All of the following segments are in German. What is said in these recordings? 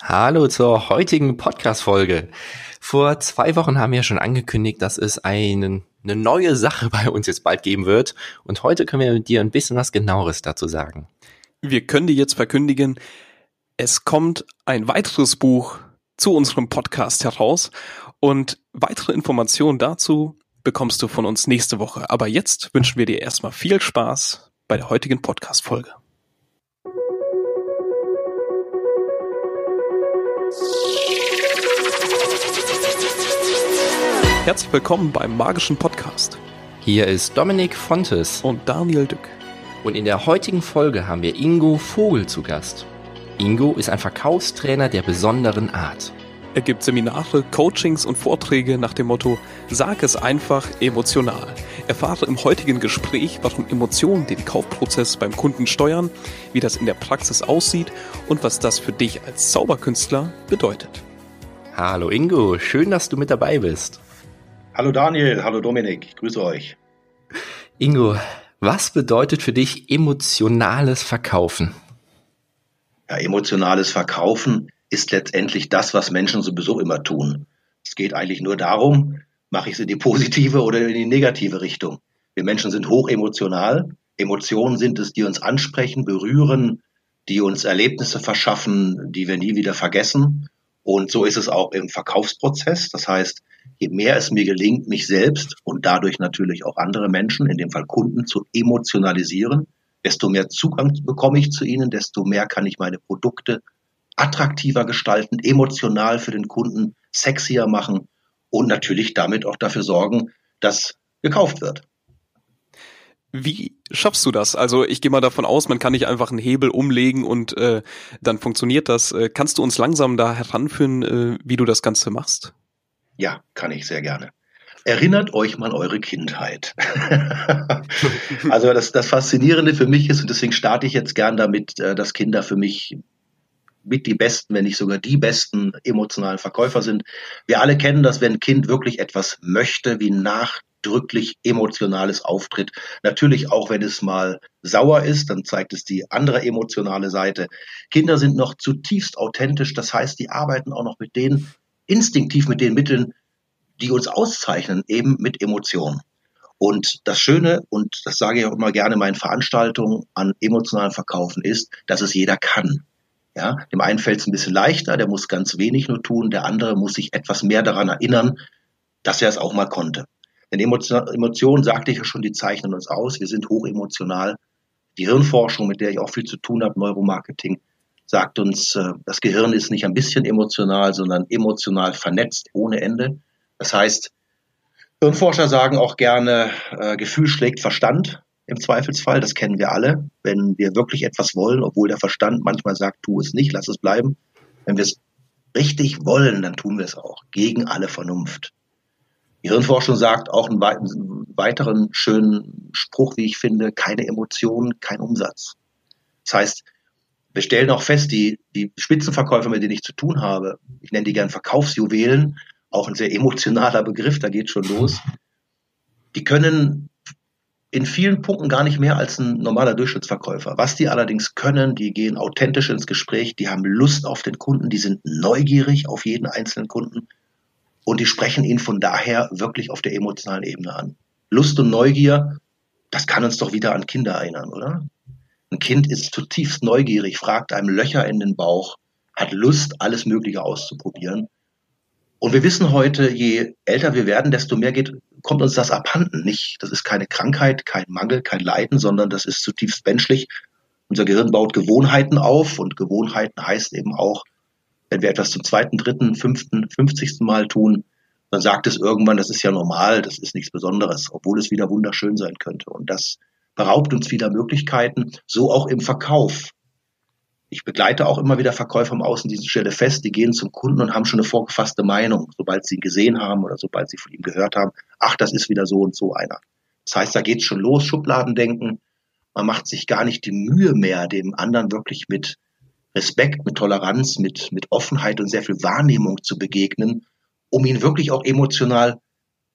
Hallo zur heutigen Podcast-Folge. Vor zwei Wochen haben wir schon angekündigt, dass es einen, eine neue Sache bei uns jetzt bald geben wird. Und heute können wir dir ein bisschen was genaueres dazu sagen. Wir können dir jetzt verkündigen, es kommt ein weiteres Buch zu unserem Podcast heraus. Und weitere Informationen dazu bekommst du von uns nächste Woche. Aber jetzt wünschen wir dir erstmal viel Spaß bei der heutigen Podcast-Folge. Herzlich willkommen beim Magischen Podcast. Hier ist Dominik Fontes und Daniel Dück. Und in der heutigen Folge haben wir Ingo Vogel zu Gast. Ingo ist ein Verkaufstrainer der besonderen Art. Er gibt Seminare, Coachings und Vorträge nach dem Motto Sag es einfach emotional. Erfahre im heutigen Gespräch, warum Emotionen den Kaufprozess beim Kunden steuern, wie das in der Praxis aussieht und was das für dich als Zauberkünstler bedeutet. Hallo Ingo, schön, dass du mit dabei bist. Hallo Daniel, hallo Dominik, ich grüße euch. Ingo, was bedeutet für dich emotionales Verkaufen? Ja, emotionales Verkaufen ist letztendlich das, was Menschen sowieso immer tun. Es geht eigentlich nur darum, mache ich es in die positive oder in die negative Richtung. Wir Menschen sind hochemotional. Emotionen sind es, die uns ansprechen, berühren, die uns Erlebnisse verschaffen, die wir nie wieder vergessen. Und so ist es auch im Verkaufsprozess. Das heißt, je mehr es mir gelingt, mich selbst und dadurch natürlich auch andere Menschen, in dem Fall Kunden, zu emotionalisieren, desto mehr Zugang bekomme ich zu ihnen, desto mehr kann ich meine Produkte attraktiver gestalten, emotional für den Kunden sexier machen und natürlich damit auch dafür sorgen, dass gekauft wird. Wie schaffst du das? Also ich gehe mal davon aus, man kann nicht einfach einen Hebel umlegen und äh, dann funktioniert das. Äh, kannst du uns langsam da heranführen, äh, wie du das Ganze machst? Ja, kann ich sehr gerne. Erinnert euch mal eure Kindheit. also das, das Faszinierende für mich ist, und deswegen starte ich jetzt gern damit, äh, dass Kinder für mich mit die besten, wenn nicht sogar die besten emotionalen Verkäufer sind. Wir alle kennen das, wenn ein Kind wirklich etwas möchte, wie nachdrücklich emotionales Auftritt. Natürlich auch, wenn es mal sauer ist, dann zeigt es die andere emotionale Seite. Kinder sind noch zutiefst authentisch, das heißt, die arbeiten auch noch mit denen instinktiv mit den Mitteln, die uns auszeichnen, eben mit Emotionen. Und das Schöne, und das sage ich auch immer gerne in meinen Veranstaltungen an emotionalen Verkaufen, ist, dass es jeder kann. Ja, dem einen fällt es ein bisschen leichter, der muss ganz wenig nur tun, der andere muss sich etwas mehr daran erinnern, dass er es auch mal konnte. Denn Emotionen, sagte ich ja schon, die zeichnen uns aus. Wir sind hochemotional. Die Hirnforschung, mit der ich auch viel zu tun habe, Neuromarketing, sagt uns, äh, das Gehirn ist nicht ein bisschen emotional, sondern emotional vernetzt ohne Ende. Das heißt, Hirnforscher sagen auch gerne, äh, Gefühl schlägt Verstand im Zweifelsfall. Das kennen wir alle. Wenn wir wirklich etwas wollen, obwohl der Verstand manchmal sagt, tu es nicht, lass es bleiben. Wenn wir es richtig wollen, dann tun wir es auch. Gegen alle Vernunft. Die Hirnforschung sagt auch einen weiteren schönen Spruch, wie ich finde, keine Emotionen, kein Umsatz. Das heißt, wir stellen auch fest, die, die Spitzenverkäufer, mit denen ich zu tun habe, ich nenne die gern Verkaufsjuwelen, auch ein sehr emotionaler Begriff, da geht schon los, die können in vielen Punkten gar nicht mehr als ein normaler Durchschnittsverkäufer. Was die allerdings können, die gehen authentisch ins Gespräch, die haben Lust auf den Kunden, die sind neugierig auf jeden einzelnen Kunden und die sprechen ihn von daher wirklich auf der emotionalen Ebene an. Lust und Neugier, das kann uns doch wieder an Kinder erinnern, oder? Ein Kind ist zutiefst neugierig, fragt einem Löcher in den Bauch, hat Lust, alles Mögliche auszuprobieren. Und wir wissen heute, je älter wir werden, desto mehr geht, kommt uns das abhanden. Nicht, das ist keine Krankheit, kein Mangel, kein Leiden, sondern das ist zutiefst menschlich. Unser Gehirn baut Gewohnheiten auf und Gewohnheiten heißt eben auch, wenn wir etwas zum zweiten, dritten, fünften, fünfzigsten Mal tun, dann sagt es irgendwann, das ist ja normal, das ist nichts Besonderes, obwohl es wieder wunderschön sein könnte. Und das beraubt uns wieder Möglichkeiten, so auch im Verkauf. Ich begleite auch immer wieder Verkäufer im stelle fest, die gehen zum Kunden und haben schon eine vorgefasste Meinung, sobald sie ihn gesehen haben oder sobald sie von ihm gehört haben, ach, das ist wieder so und so einer. Das heißt, da geht's schon los, Schubladendenken. Man macht sich gar nicht die Mühe mehr, dem anderen wirklich mit Respekt, mit Toleranz, mit, mit Offenheit und sehr viel Wahrnehmung zu begegnen, um ihn wirklich auch emotional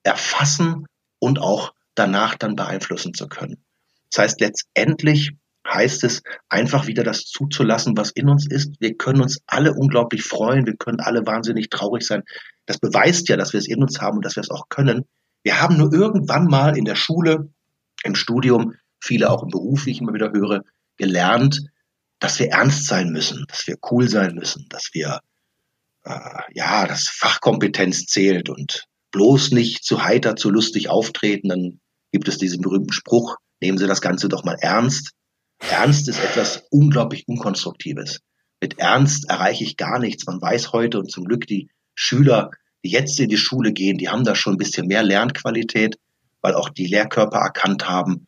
erfassen und auch danach dann beeinflussen zu können. Das heißt, letztendlich heißt es, einfach wieder das zuzulassen, was in uns ist. Wir können uns alle unglaublich freuen, wir können alle wahnsinnig traurig sein. Das beweist ja, dass wir es in uns haben und dass wir es auch können. Wir haben nur irgendwann mal in der Schule, im Studium, viele auch im Beruf, wie ich immer wieder höre, gelernt, dass wir ernst sein müssen, dass wir cool sein müssen, dass wir äh, ja, dass Fachkompetenz zählt und bloß nicht zu heiter, zu lustig auftreten, dann gibt es diesen berühmten Spruch, nehmen Sie das Ganze doch mal ernst. Ernst ist etwas unglaublich Unkonstruktives. Mit Ernst erreiche ich gar nichts. Man weiß heute und zum Glück die Schüler, die jetzt in die Schule gehen, die haben da schon ein bisschen mehr Lernqualität, weil auch die Lehrkörper erkannt haben,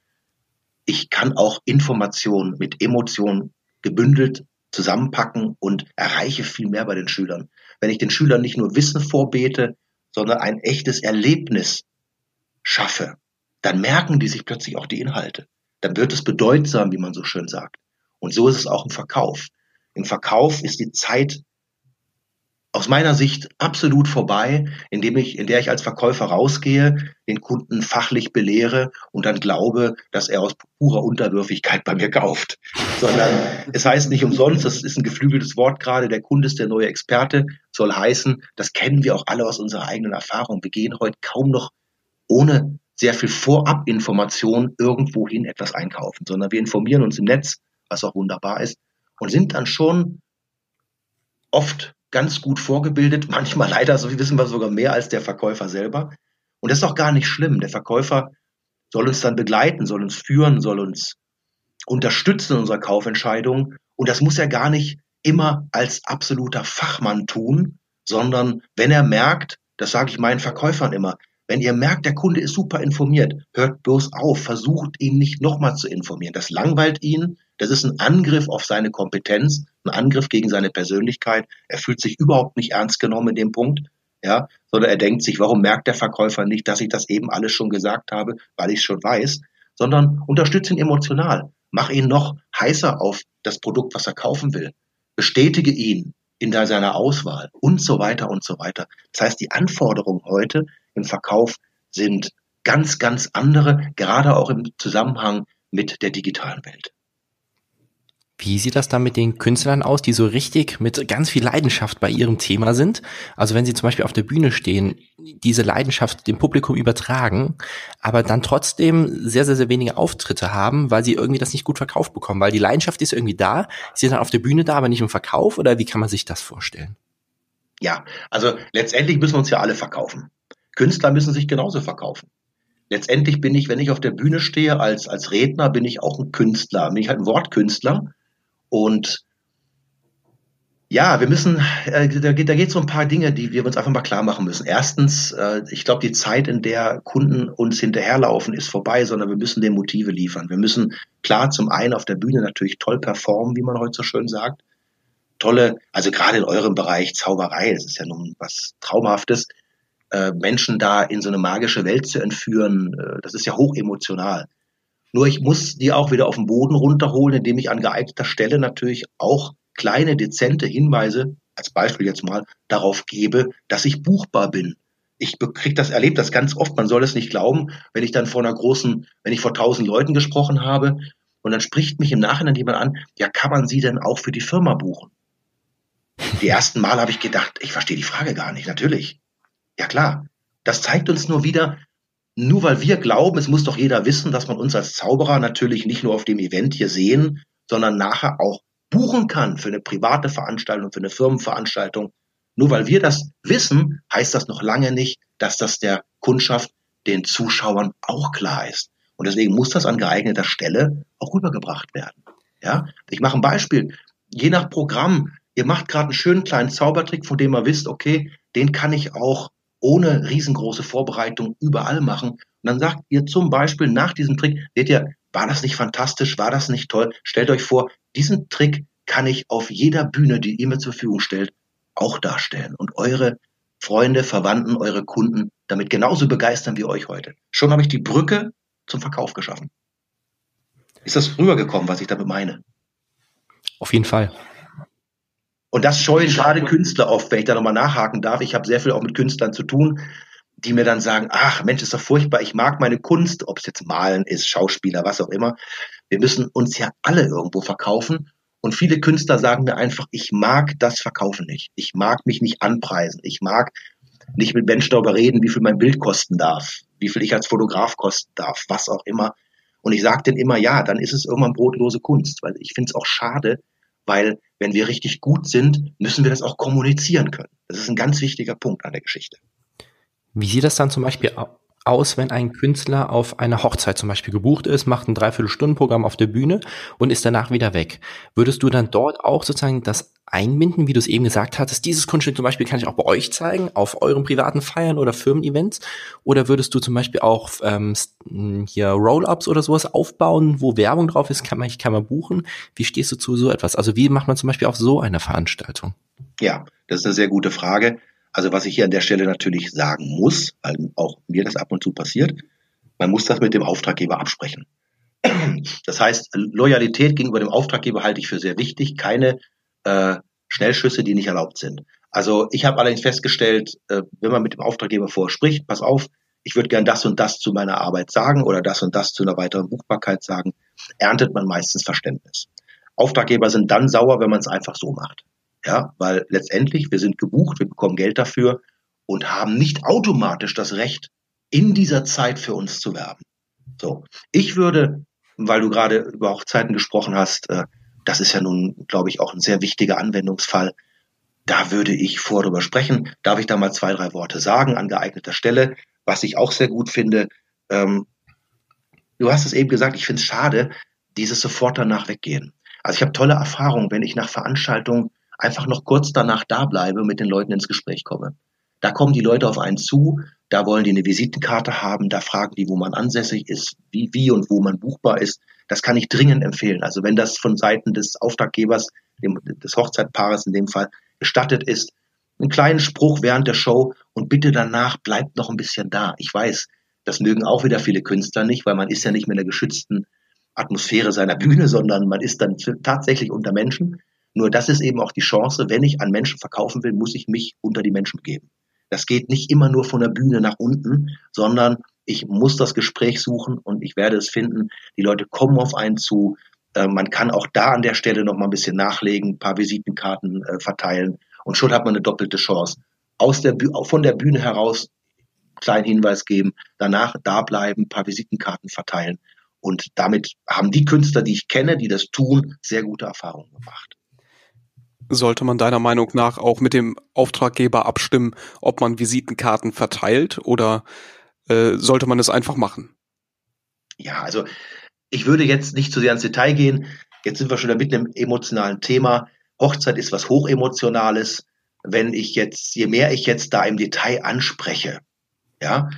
ich kann auch Informationen mit Emotionen gebündelt zusammenpacken und erreiche viel mehr bei den Schülern. Wenn ich den Schülern nicht nur Wissen vorbete, sondern ein echtes Erlebnis schaffe, dann merken die sich plötzlich auch die Inhalte. Dann wird es bedeutsam, wie man so schön sagt. Und so ist es auch im Verkauf. Im Verkauf ist die Zeit aus meiner Sicht absolut vorbei, indem ich, in der ich als Verkäufer rausgehe, den Kunden fachlich belehre und dann glaube, dass er aus purer Unterwürfigkeit bei mir kauft. Sondern es heißt nicht umsonst, das ist ein geflügeltes Wort gerade, der Kunde ist der neue Experte, soll heißen, das kennen wir auch alle aus unserer eigenen Erfahrung. Wir gehen heute kaum noch ohne sehr viel Vorabinformation irgendwohin etwas einkaufen, sondern wir informieren uns im Netz, was auch wunderbar ist, und sind dann schon oft ganz gut vorgebildet, manchmal leider, so wie wissen wir sogar mehr als der Verkäufer selber. Und das ist auch gar nicht schlimm. Der Verkäufer soll uns dann begleiten, soll uns führen, soll uns unterstützen in unserer Kaufentscheidung. Und das muss er gar nicht immer als absoluter Fachmann tun, sondern wenn er merkt, das sage ich meinen Verkäufern immer, wenn ihr merkt, der Kunde ist super informiert, hört bloß auf, versucht ihn nicht nochmal zu informieren. Das langweilt ihn, das ist ein Angriff auf seine Kompetenz, ein Angriff gegen seine Persönlichkeit. Er fühlt sich überhaupt nicht ernst genommen in dem Punkt, ja, sondern er denkt sich, warum merkt der Verkäufer nicht, dass ich das eben alles schon gesagt habe, weil ich es schon weiß, sondern unterstütze ihn emotional. Mach ihn noch heißer auf das Produkt, was er kaufen will. Bestätige ihn in seiner Auswahl und so weiter und so weiter. Das heißt, die Anforderungen heute im Verkauf sind ganz, ganz andere, gerade auch im Zusammenhang mit der digitalen Welt. Wie sieht das dann mit den Künstlern aus, die so richtig mit ganz viel Leidenschaft bei ihrem Thema sind? Also wenn sie zum Beispiel auf der Bühne stehen, diese Leidenschaft dem Publikum übertragen, aber dann trotzdem sehr, sehr, sehr wenige Auftritte haben, weil sie irgendwie das nicht gut verkauft bekommen, weil die Leidenschaft ist irgendwie da, sie sind dann auf der Bühne da, aber nicht im Verkauf oder wie kann man sich das vorstellen? Ja, also letztendlich müssen wir uns ja alle verkaufen. Künstler müssen sich genauso verkaufen. Letztendlich bin ich, wenn ich auf der Bühne stehe als, als Redner, bin ich auch ein Künstler, bin ich halt ein Wortkünstler und ja, wir müssen, äh, da geht es so ein paar Dinge, die wir uns einfach mal klar machen müssen. Erstens, äh, ich glaube, die Zeit, in der Kunden uns hinterherlaufen, ist vorbei, sondern wir müssen den Motive liefern. Wir müssen klar zum einen auf der Bühne natürlich toll performen, wie man heute so schön sagt. Tolle, also gerade in eurem Bereich Zauberei, das ist ja nun was Traumhaftes, äh, Menschen da in so eine magische Welt zu entführen, äh, das ist ja hochemotional. Nur ich muss die auch wieder auf den Boden runterholen, indem ich an geeigneter Stelle natürlich auch kleine, dezente Hinweise, als Beispiel jetzt mal, darauf gebe, dass ich buchbar bin. Ich krieg das, erlebe das ganz oft, man soll es nicht glauben, wenn ich dann vor einer großen, wenn ich vor tausend Leuten gesprochen habe und dann spricht mich im Nachhinein jemand an, ja, kann man sie denn auch für die Firma buchen? Die ersten Mal habe ich gedacht, ich verstehe die Frage gar nicht, natürlich. Ja klar. Das zeigt uns nur wieder, nur weil wir glauben, es muss doch jeder wissen, dass man uns als Zauberer natürlich nicht nur auf dem Event hier sehen, sondern nachher auch buchen kann für eine private Veranstaltung, für eine Firmenveranstaltung. Nur weil wir das wissen, heißt das noch lange nicht, dass das der Kundschaft, den Zuschauern auch klar ist. Und deswegen muss das an geeigneter Stelle auch rübergebracht werden. Ja, ich mache ein Beispiel. Je nach Programm, ihr macht gerade einen schönen kleinen Zaubertrick, von dem ihr wisst, okay, den kann ich auch ohne riesengroße Vorbereitung überall machen. Und dann sagt ihr zum Beispiel nach diesem Trick, seht ihr, war das nicht fantastisch, war das nicht toll? Stellt euch vor, diesen Trick kann ich auf jeder Bühne, die ihr mir zur Verfügung stellt, auch darstellen und eure Freunde, Verwandten, eure Kunden damit genauso begeistern wie euch heute. Schon habe ich die Brücke zum Verkauf geschaffen. Ist das rübergekommen, was ich damit meine? Auf jeden Fall. Und das scheuen gerade Künstler oft, wenn ich da nochmal nachhaken darf. Ich habe sehr viel auch mit Künstlern zu tun. die mir dann sagen, ach Mensch, ist doch furchtbar, ich mag meine Kunst, ob es jetzt Malen ist, Schauspieler, was auch immer. Wir müssen uns ja alle irgendwo verkaufen. Und viele Künstler sagen mir einfach, ich mag das Verkaufen nicht. Ich mag mich nicht anpreisen. Ich mag nicht mit Menschen darüber reden, wie viel mein Bild kosten darf, wie viel ich als Fotograf kosten darf, was auch immer. Und ich sage denen immer, ja, dann ist es irgendwann brotlose Kunst, weil ich finde es auch schade, weil wenn wir richtig gut sind, müssen wir das auch kommunizieren können. Das ist ein ganz wichtiger Punkt an der Geschichte. Wie sieht das dann zum Beispiel aus, wenn ein Künstler auf einer Hochzeit zum Beispiel gebucht ist, macht ein Dreiviertelstundenprogramm auf der Bühne und ist danach wieder weg? Würdest du dann dort auch sozusagen das einbinden, wie du es eben gesagt hattest? Dieses Kunststück zum Beispiel kann ich auch bei euch zeigen, auf euren privaten Feiern oder Firmen-Events? Oder würdest du zum Beispiel auch ähm, hier Roll-Ups oder sowas aufbauen, wo Werbung drauf ist, kann man, kann man buchen? Wie stehst du zu so etwas? Also wie macht man zum Beispiel auf so eine Veranstaltung? Ja, das ist eine sehr gute Frage. Also was ich hier an der Stelle natürlich sagen muss, weil auch mir das ab und zu passiert, man muss das mit dem Auftraggeber absprechen. Das heißt, Loyalität gegenüber dem Auftraggeber halte ich für sehr wichtig. Keine äh, Schnellschüsse, die nicht erlaubt sind. Also ich habe allerdings festgestellt, äh, wenn man mit dem Auftraggeber vorspricht, pass auf, ich würde gern das und das zu meiner Arbeit sagen oder das und das zu einer weiteren Buchbarkeit sagen, erntet man meistens Verständnis. Auftraggeber sind dann sauer, wenn man es einfach so macht. Ja, weil letztendlich, wir sind gebucht, wir bekommen Geld dafür und haben nicht automatisch das Recht, in dieser Zeit für uns zu werben. So. Ich würde, weil du gerade über Hochzeiten gesprochen hast, äh, das ist ja nun, glaube ich, auch ein sehr wichtiger Anwendungsfall. Da würde ich vor darüber sprechen. Darf ich da mal zwei, drei Worte sagen an geeigneter Stelle? Was ich auch sehr gut finde, ähm, du hast es eben gesagt, ich finde es schade, dieses sofort danach weggehen. Also ich habe tolle Erfahrungen, wenn ich nach Veranstaltungen einfach noch kurz danach da bleibe mit den Leuten ins Gespräch komme. Da kommen die Leute auf einen zu, da wollen die eine Visitenkarte haben, da fragen die, wo man ansässig ist, wie, wie und wo man buchbar ist. Das kann ich dringend empfehlen. Also wenn das von Seiten des Auftraggebers, dem, des Hochzeitpaares in dem Fall, gestattet ist, einen kleinen Spruch während der Show und bitte danach bleibt noch ein bisschen da. Ich weiß, das mögen auch wieder viele Künstler nicht, weil man ist ja nicht mehr in der geschützten Atmosphäre seiner Bühne, sondern man ist dann tatsächlich unter Menschen. Nur das ist eben auch die Chance, wenn ich an Menschen verkaufen will, muss ich mich unter die Menschen begeben. Das geht nicht immer nur von der Bühne nach unten, sondern ich muss das Gespräch suchen und ich werde es finden. Die Leute kommen auf einen zu. Äh, man kann auch da an der Stelle noch mal ein bisschen nachlegen, ein paar Visitenkarten äh, verteilen und schon hat man eine doppelte Chance. Aus der von der Bühne heraus kleinen Hinweis geben, danach da bleiben, ein paar Visitenkarten verteilen und damit haben die Künstler, die ich kenne, die das tun, sehr gute Erfahrungen gemacht sollte man deiner Meinung nach auch mit dem Auftraggeber abstimmen, ob man Visitenkarten verteilt oder äh, sollte man es einfach machen? Ja, also ich würde jetzt nicht zu sehr ins Detail gehen. Jetzt sind wir schon mit einem emotionalen Thema. Hochzeit ist was Hochemotionales. Wenn ich jetzt, je mehr ich jetzt da im Detail anspreche, ja,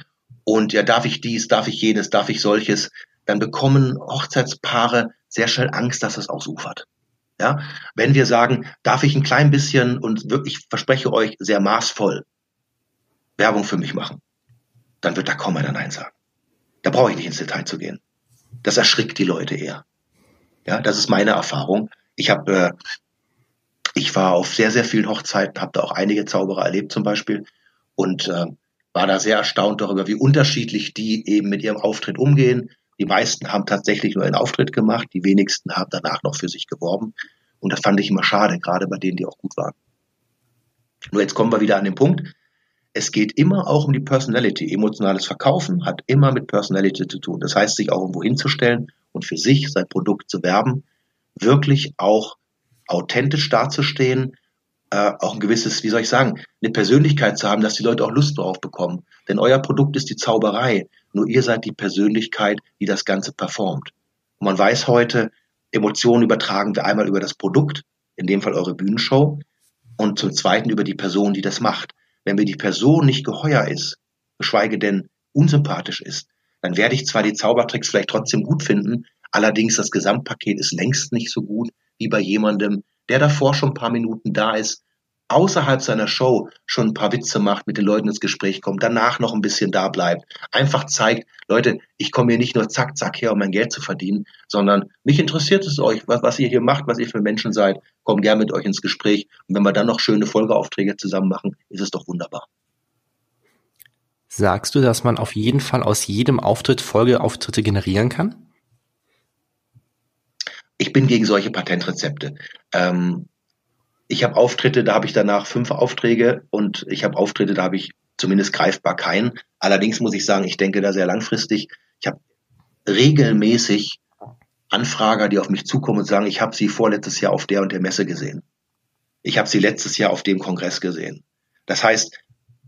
und ja, darf ich dies, darf ich jenes, darf ich solches, dann bekommen Hochzeitspaare sehr schnell Angst, dass es ausufert. Ja, wenn wir sagen, darf ich ein klein bisschen und wirklich verspreche euch sehr maßvoll Werbung für mich machen, dann wird da kaum einer Nein sagen. Da brauche ich nicht ins Detail zu gehen. Das erschrickt die Leute eher. Ja, das ist meine Erfahrung. Ich habe, äh, ich war auf sehr, sehr vielen Hochzeiten, habe da auch einige Zauberer erlebt zum Beispiel und äh, war da sehr erstaunt darüber, wie unterschiedlich die eben mit ihrem Auftritt umgehen, die meisten haben tatsächlich nur einen Auftritt gemacht, die wenigsten haben danach noch für sich geworben. Und das fand ich immer schade, gerade bei denen, die auch gut waren. Nur jetzt kommen wir wieder an den Punkt. Es geht immer auch um die Personality. Emotionales Verkaufen hat immer mit Personality zu tun. Das heißt, sich auch irgendwo hinzustellen und für sich sein Produkt zu werben, wirklich auch authentisch dazustehen, äh, auch ein gewisses, wie soll ich sagen, eine Persönlichkeit zu haben, dass die Leute auch Lust drauf bekommen. Denn euer Produkt ist die Zauberei. Nur ihr seid die Persönlichkeit, die das Ganze performt. Und man weiß heute, Emotionen übertragen wir einmal über das Produkt, in dem Fall eure Bühnenshow, und zum Zweiten über die Person, die das macht. Wenn mir die Person nicht geheuer ist, geschweige denn unsympathisch ist, dann werde ich zwar die Zaubertricks vielleicht trotzdem gut finden, allerdings das Gesamtpaket ist längst nicht so gut wie bei jemandem, der davor schon ein paar Minuten da ist, außerhalb seiner Show schon ein paar Witze macht, mit den Leuten ins Gespräch kommt, danach noch ein bisschen da bleibt, einfach zeigt, Leute, ich komme hier nicht nur zack, zack her, um mein Geld zu verdienen, sondern mich interessiert es euch, was, was ihr hier macht, was ihr für Menschen seid, komm gern mit euch ins Gespräch und wenn wir dann noch schöne Folgeaufträge zusammen machen, ist es doch wunderbar. Sagst du, dass man auf jeden Fall aus jedem Auftritt Folgeauftritte generieren kann? Ich bin gegen solche Patentrezepte. Ähm, ich habe Auftritte, da habe ich danach fünf Aufträge und ich habe Auftritte, da habe ich zumindest greifbar keinen. Allerdings muss ich sagen, ich denke da sehr langfristig. Ich habe regelmäßig Anfrager, die auf mich zukommen und sagen, ich habe sie vorletztes Jahr auf der und der Messe gesehen. Ich habe sie letztes Jahr auf dem Kongress gesehen. Das heißt,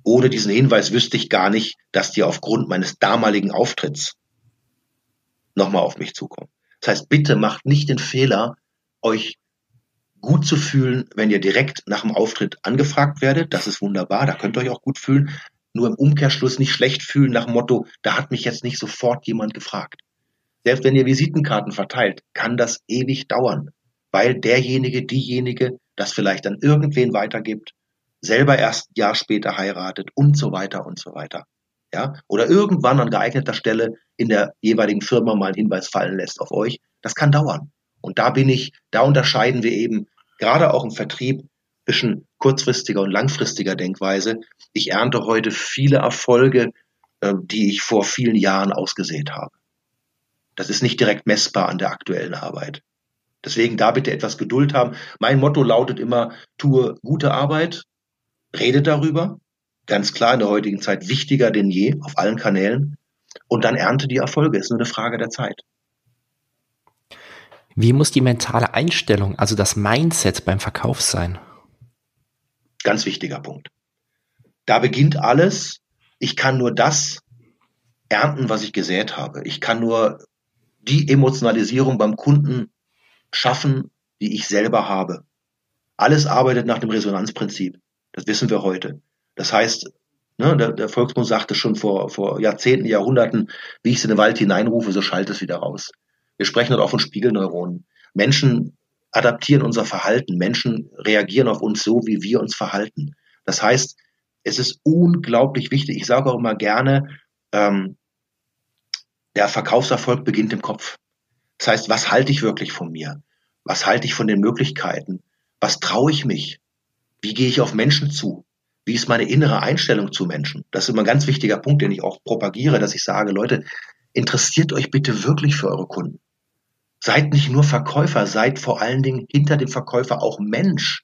ohne diesen Hinweis wüsste ich gar nicht, dass die aufgrund meines damaligen Auftritts nochmal auf mich zukommen. Das heißt, bitte macht nicht den Fehler, euch gut zu fühlen, wenn ihr direkt nach dem Auftritt angefragt werdet. Das ist wunderbar, da könnt ihr euch auch gut fühlen. Nur im Umkehrschluss nicht schlecht fühlen nach dem Motto, da hat mich jetzt nicht sofort jemand gefragt. Selbst wenn ihr Visitenkarten verteilt, kann das ewig dauern, weil derjenige, diejenige das vielleicht an irgendwen weitergibt, selber erst ein Jahr später heiratet und so weiter und so weiter. Ja, oder irgendwann an geeigneter Stelle in der jeweiligen Firma mal einen Hinweis fallen lässt auf euch. Das kann dauern. Und da bin ich, da unterscheiden wir eben gerade auch im Vertrieb zwischen kurzfristiger und langfristiger Denkweise. Ich ernte heute viele Erfolge, äh, die ich vor vielen Jahren ausgesät habe. Das ist nicht direkt messbar an der aktuellen Arbeit. Deswegen da bitte etwas Geduld haben. Mein Motto lautet immer, tue gute Arbeit, rede darüber. Ganz klar in der heutigen Zeit wichtiger denn je auf allen Kanälen. Und dann ernte die Erfolge. Ist nur eine Frage der Zeit. Wie muss die mentale Einstellung, also das Mindset beim Verkauf sein? Ganz wichtiger Punkt. Da beginnt alles. Ich kann nur das ernten, was ich gesät habe. Ich kann nur die Emotionalisierung beim Kunden schaffen, die ich selber habe. Alles arbeitet nach dem Resonanzprinzip. Das wissen wir heute. Das heißt, ne, der, der Volksmund sagte schon vor, vor Jahrzehnten, Jahrhunderten, wie ich es in den Wald hineinrufe, so schallt es wieder raus. Wir sprechen dort auch von Spiegelneuronen. Menschen adaptieren unser Verhalten. Menschen reagieren auf uns so, wie wir uns verhalten. Das heißt, es ist unglaublich wichtig. Ich sage auch immer gerne, ähm, der Verkaufserfolg beginnt im Kopf. Das heißt, was halte ich wirklich von mir? Was halte ich von den Möglichkeiten? Was traue ich mich? Wie gehe ich auf Menschen zu? Wie ist meine innere Einstellung zu Menschen? Das ist immer ein ganz wichtiger Punkt, den ich auch propagiere, dass ich sage, Leute, interessiert euch bitte wirklich für eure Kunden. Seid nicht nur Verkäufer, seid vor allen Dingen hinter dem Verkäufer auch Mensch.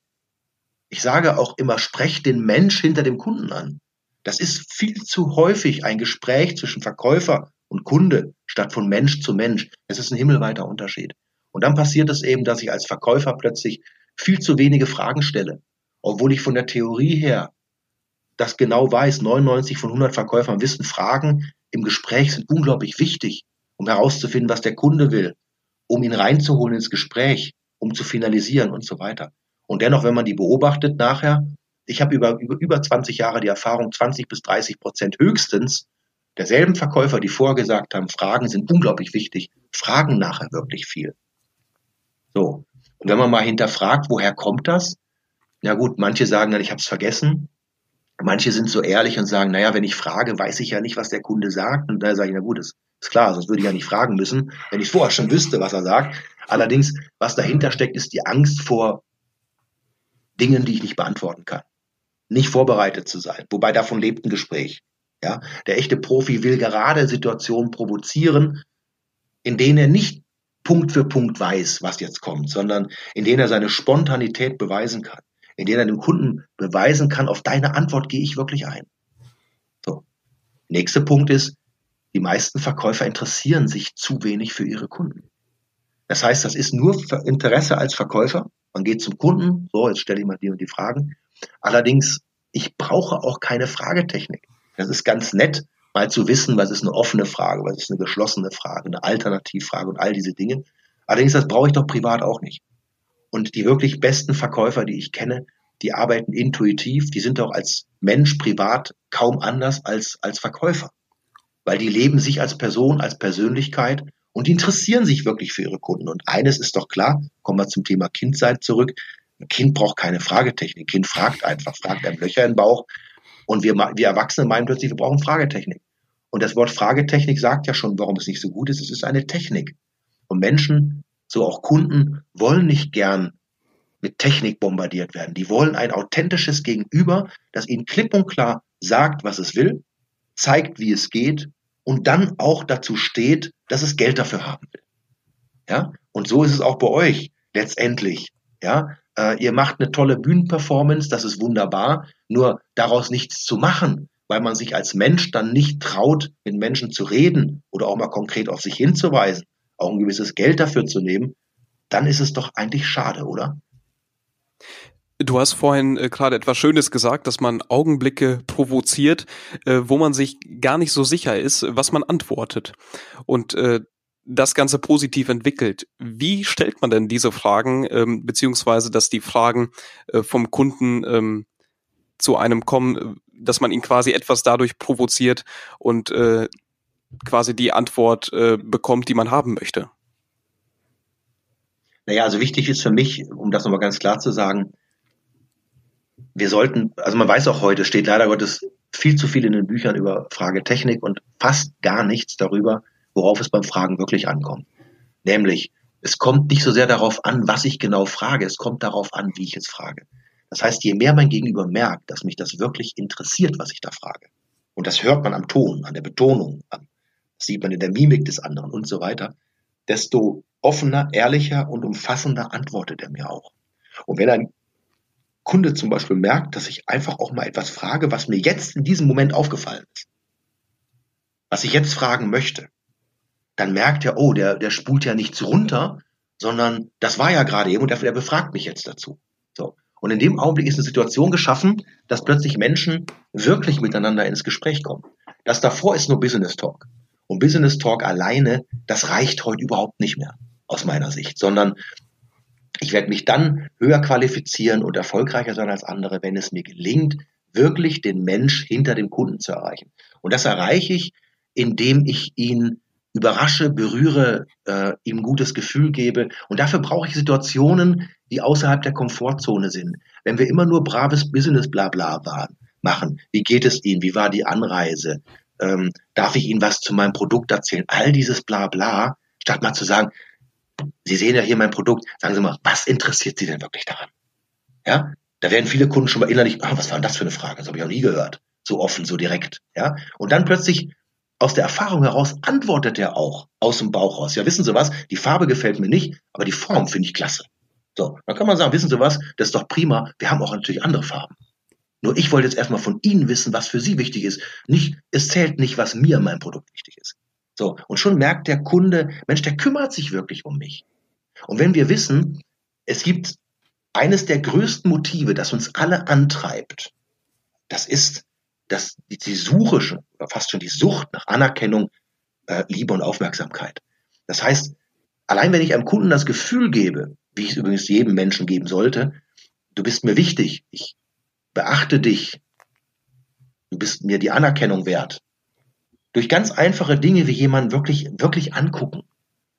Ich sage auch immer, sprecht den Mensch hinter dem Kunden an. Das ist viel zu häufig ein Gespräch zwischen Verkäufer und Kunde statt von Mensch zu Mensch. Es ist ein himmelweiter Unterschied. Und dann passiert es eben, dass ich als Verkäufer plötzlich viel zu wenige Fragen stelle, obwohl ich von der Theorie her das genau weiß. 99 von 100 Verkäufern wissen, Fragen im Gespräch sind unglaublich wichtig, um herauszufinden, was der Kunde will, um ihn reinzuholen ins Gespräch, um zu finalisieren und so weiter. Und dennoch, wenn man die beobachtet nachher, ich habe über, über, über 20 Jahre die Erfahrung, 20 bis 30 Prozent höchstens derselben Verkäufer, die vorher gesagt haben, Fragen sind unglaublich wichtig, fragen nachher wirklich viel. So. Und wenn man mal hinterfragt, woher kommt das? Ja gut, manche sagen dann, ich habe es vergessen. Manche sind so ehrlich und sagen, naja, wenn ich frage, weiß ich ja nicht, was der Kunde sagt. Und da sage ich, na gut, ist, ist klar, sonst würde ich ja nicht fragen müssen, wenn ich vorher schon wüsste, was er sagt. Allerdings, was dahinter steckt, ist die Angst vor Dingen, die ich nicht beantworten kann. Nicht vorbereitet zu sein. Wobei davon lebt ein Gespräch. Ja, der echte Profi will gerade Situationen provozieren, in denen er nicht Punkt für Punkt weiß, was jetzt kommt, sondern in denen er seine Spontanität beweisen kann, in denen er dem Kunden beweisen kann, auf deine Antwort gehe ich wirklich ein. So. Nächster Punkt ist, die meisten Verkäufer interessieren sich zu wenig für ihre Kunden. Das heißt, das ist nur Interesse als Verkäufer. Man geht zum Kunden, so, jetzt stelle ich mal die und die Fragen. Allerdings, ich brauche auch keine Fragetechnik. Das ist ganz nett, mal zu wissen, was ist eine offene Frage, was ist eine geschlossene Frage, eine Alternativfrage und all diese Dinge. Allerdings, das brauche ich doch privat auch nicht. Und die wirklich besten Verkäufer, die ich kenne, die arbeiten intuitiv, die sind auch als Mensch privat kaum anders als als Verkäufer. Weil die leben sich als Person, als Persönlichkeit und die interessieren sich wirklich für ihre Kunden. Und eines ist doch klar, kommen wir zum Thema Kindsein zurück. Ein Kind braucht keine Fragetechnik. Ein Kind fragt einfach, fragt ein Löcher im Bauch, und wir, wir Erwachsene meinen plötzlich, wir brauchen Fragetechnik. Und das Wort Fragetechnik sagt ja schon, warum es nicht so gut ist. Es ist eine Technik. Und Menschen, so auch Kunden, wollen nicht gern mit Technik bombardiert werden. Die wollen ein authentisches Gegenüber, das ihnen klipp und klar sagt, was es will, zeigt, wie es geht und dann auch dazu steht, dass es Geld dafür haben will. Ja, und so ist es auch bei euch letztendlich. Ja, äh, ihr macht eine tolle Bühnenperformance, das ist wunderbar, nur daraus nichts zu machen, weil man sich als Mensch dann nicht traut, mit Menschen zu reden oder auch mal konkret auf sich hinzuweisen, auch ein gewisses Geld dafür zu nehmen, dann ist es doch eigentlich schade, oder? Du hast vorhin äh, gerade etwas Schönes gesagt, dass man Augenblicke provoziert, äh, wo man sich gar nicht so sicher ist, was man antwortet. Und äh, das Ganze positiv entwickelt. Wie stellt man denn diese Fragen, ähm, beziehungsweise dass die Fragen äh, vom Kunden ähm, zu einem kommen, dass man ihn quasi etwas dadurch provoziert und äh, quasi die Antwort äh, bekommt, die man haben möchte? Naja, also wichtig ist für mich, um das nochmal ganz klar zu sagen, wir sollten, also man weiß auch heute, steht leider Gottes viel zu viel in den Büchern über Fragetechnik und fast gar nichts darüber, worauf es beim Fragen wirklich ankommt. Nämlich, es kommt nicht so sehr darauf an, was ich genau frage, es kommt darauf an, wie ich es frage. Das heißt, je mehr mein Gegenüber merkt, dass mich das wirklich interessiert, was ich da frage, und das hört man am Ton, an der Betonung, an, das sieht man in der Mimik des anderen und so weiter, desto offener, ehrlicher und umfassender antwortet er mir auch. Und wenn ein Kunde zum Beispiel merkt, dass ich einfach auch mal etwas frage, was mir jetzt in diesem Moment aufgefallen ist, was ich jetzt fragen möchte, dann merkt er, oh, der, der spult ja nichts runter, sondern das war ja gerade eben und der, der befragt mich jetzt dazu. So. Und in dem Augenblick ist eine Situation geschaffen, dass plötzlich Menschen wirklich miteinander ins Gespräch kommen. Das davor ist nur Business Talk. Und Business Talk alleine, das reicht heute überhaupt nicht mehr, aus meiner Sicht, sondern ich werde mich dann höher qualifizieren und erfolgreicher sein als andere, wenn es mir gelingt, wirklich den Mensch hinter dem Kunden zu erreichen. Und das erreiche ich, indem ich ihn überrasche, berühre, äh, ihm gutes Gefühl gebe. Und dafür brauche ich Situationen, die außerhalb der Komfortzone sind. Wenn wir immer nur braves Business Blabla waren, machen, wie geht es Ihnen, wie war die Anreise, ähm, darf ich Ihnen was zu meinem Produkt erzählen, all dieses Blabla, statt mal zu sagen, Sie sehen ja hier mein Produkt, sagen Sie mal, was interessiert Sie denn wirklich daran? Ja, da werden viele Kunden schon mal innerlich, ah, was war denn das für eine Frage? Das habe ich auch nie gehört. So offen, so direkt. Ja, und dann plötzlich aus der Erfahrung heraus antwortet er auch aus dem Bauch raus. Ja, wissen Sie was? Die Farbe gefällt mir nicht, aber die Form finde ich klasse. So, dann kann man sagen, wissen Sie was? Das ist doch prima. Wir haben auch natürlich andere Farben. Nur ich wollte jetzt erstmal von Ihnen wissen, was für Sie wichtig ist. Nicht, es zählt nicht, was mir mein Produkt wichtig ist. So, und schon merkt der Kunde, Mensch, der kümmert sich wirklich um mich. Und wenn wir wissen, es gibt eines der größten Motive, das uns alle antreibt, das ist dass die Suche schon, fast schon die Sucht nach Anerkennung, äh, Liebe und Aufmerksamkeit. Das heißt, allein wenn ich einem Kunden das Gefühl gebe, wie ich es übrigens jedem Menschen geben sollte, du bist mir wichtig, ich beachte dich, du bist mir die Anerkennung wert. Durch ganz einfache Dinge wie jemanden wirklich, wirklich angucken,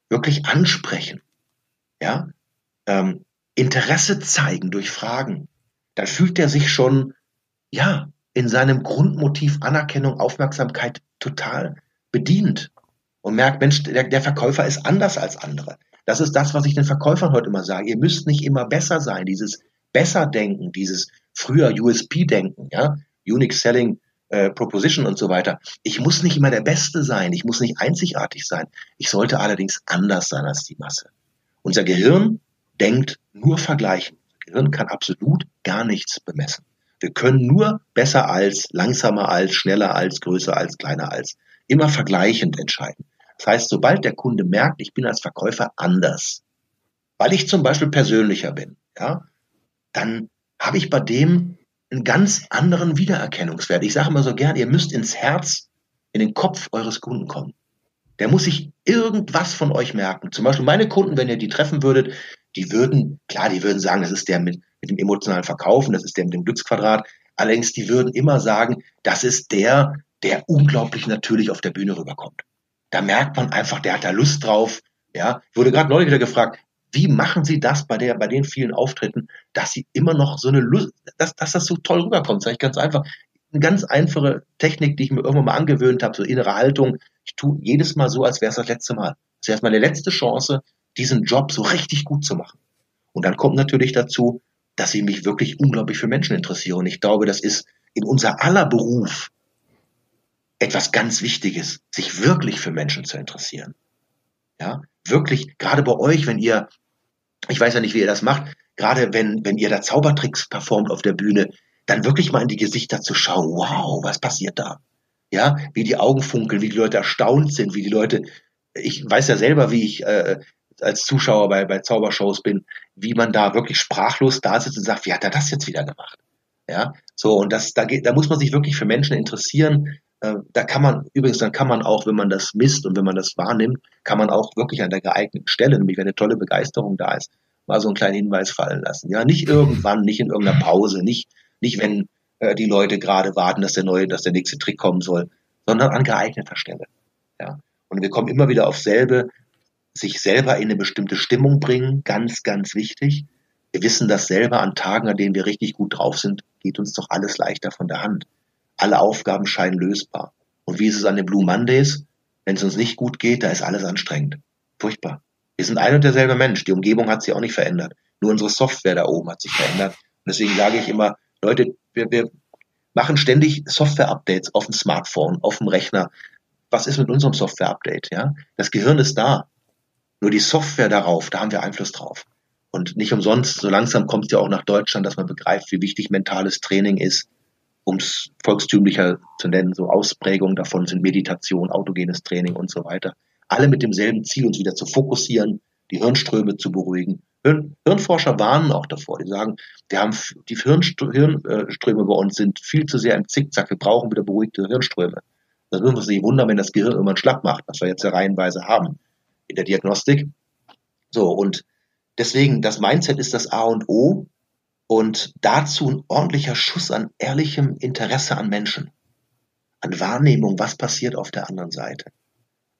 wirklich ansprechen, ja, ähm, Interesse zeigen durch Fragen, dann fühlt er sich schon, ja, in seinem Grundmotiv Anerkennung, Aufmerksamkeit total bedient und merkt, Mensch, der, der Verkäufer ist anders als andere. Das ist das, was ich den Verkäufern heute immer sage. Ihr müsst nicht immer besser sein. Dieses Besser-Denken, dieses früher USP-Denken, ja, Unique Selling äh, Proposition und so weiter. Ich muss nicht immer der Beste sein. Ich muss nicht einzigartig sein. Ich sollte allerdings anders sein als die Masse. Unser Gehirn denkt nur vergleichen. Unser Gehirn kann absolut gar nichts bemessen. Wir können nur besser als, langsamer als, schneller als, größer als, kleiner als, immer vergleichend entscheiden. Das heißt, sobald der Kunde merkt, ich bin als Verkäufer anders, weil ich zum Beispiel persönlicher bin, ja, dann habe ich bei dem einen ganz anderen Wiedererkennungswert. Ich sage immer so gern, ihr müsst ins Herz, in den Kopf eures Kunden kommen. Der muss sich irgendwas von euch merken. Zum Beispiel meine Kunden, wenn ihr die treffen würdet, die würden, klar, die würden sagen, das ist der mit mit dem emotionalen Verkaufen, das ist der mit dem Glücksquadrat. Allerdings, die würden immer sagen, das ist der, der unglaublich natürlich auf der Bühne rüberkommt. Da merkt man einfach, der hat da Lust drauf. Ja, ich wurde gerade neulich wieder gefragt, wie machen Sie das bei der, bei den vielen Auftritten, dass Sie immer noch so eine Lust, dass, dass das so toll rüberkommt? Sag ich ganz einfach. Eine ganz einfache Technik, die ich mir irgendwann mal angewöhnt habe, so innere Haltung. Ich tue jedes Mal so, als wäre es das letzte Mal. Das wäre meine letzte Chance, diesen Job so richtig gut zu machen. Und dann kommt natürlich dazu, dass ich mich wirklich unglaublich für Menschen interessiere. Und ich glaube, das ist in unser aller Beruf etwas ganz Wichtiges, sich wirklich für Menschen zu interessieren. Ja, wirklich, gerade bei euch, wenn ihr, ich weiß ja nicht, wie ihr das macht, gerade wenn, wenn ihr da Zaubertricks performt auf der Bühne, dann wirklich mal in die Gesichter zu schauen, wow, was passiert da? Ja, wie die Augen funkeln, wie die Leute erstaunt sind, wie die Leute, ich weiß ja selber, wie ich äh, als Zuschauer bei, bei Zaubershows bin, wie man da wirklich sprachlos da sitzt und sagt, wie hat er das jetzt wieder gemacht? Ja, so, und das, da geht, da muss man sich wirklich für Menschen interessieren. Äh, da kann man, übrigens, dann kann man auch, wenn man das misst und wenn man das wahrnimmt, kann man auch wirklich an der geeigneten Stelle, nämlich wenn eine tolle Begeisterung da ist, mal so einen kleinen Hinweis fallen lassen. Ja, nicht irgendwann, nicht in irgendeiner Pause, nicht, nicht wenn äh, die Leute gerade warten, dass der neue, dass der nächste Trick kommen soll, sondern an geeigneter Stelle. Ja. Und wir kommen immer wieder auf selbe, sich selber in eine bestimmte Stimmung bringen, ganz, ganz wichtig. Wir wissen das selber an Tagen, an denen wir richtig gut drauf sind, geht uns doch alles leichter von der Hand. Alle Aufgaben scheinen lösbar. Und wie ist es an den Blue Mondays? Wenn es uns nicht gut geht, da ist alles anstrengend. Furchtbar. Wir sind ein und derselbe Mensch. Die Umgebung hat sich auch nicht verändert. Nur unsere Software da oben hat sich verändert. Und deswegen sage ich immer, Leute, wir, wir machen ständig Software-Updates auf dem Smartphone, auf dem Rechner. Was ist mit unserem Software-Update? Ja? Das Gehirn ist da. Nur die Software darauf, da haben wir Einfluss drauf. Und nicht umsonst, so langsam kommt es ja auch nach Deutschland, dass man begreift, wie wichtig mentales Training ist, um es volkstümlicher zu nennen. So Ausprägungen davon sind Meditation, autogenes Training und so weiter. Alle mit demselben Ziel, uns wieder zu fokussieren, die Hirnströme zu beruhigen. Hirn, Hirnforscher warnen auch davor. Die sagen, wir haben die Hirnströme bei uns sind viel zu sehr im Zickzack. Wir brauchen wieder beruhigte Hirnströme. Das würden wir sich wundern, wenn das Gehirn irgendwann schlapp macht, was wir jetzt ja reihenweise haben in der Diagnostik. So, und deswegen, das Mindset ist das A und O und dazu ein ordentlicher Schuss an ehrlichem Interesse an Menschen, an Wahrnehmung, was passiert auf der anderen Seite,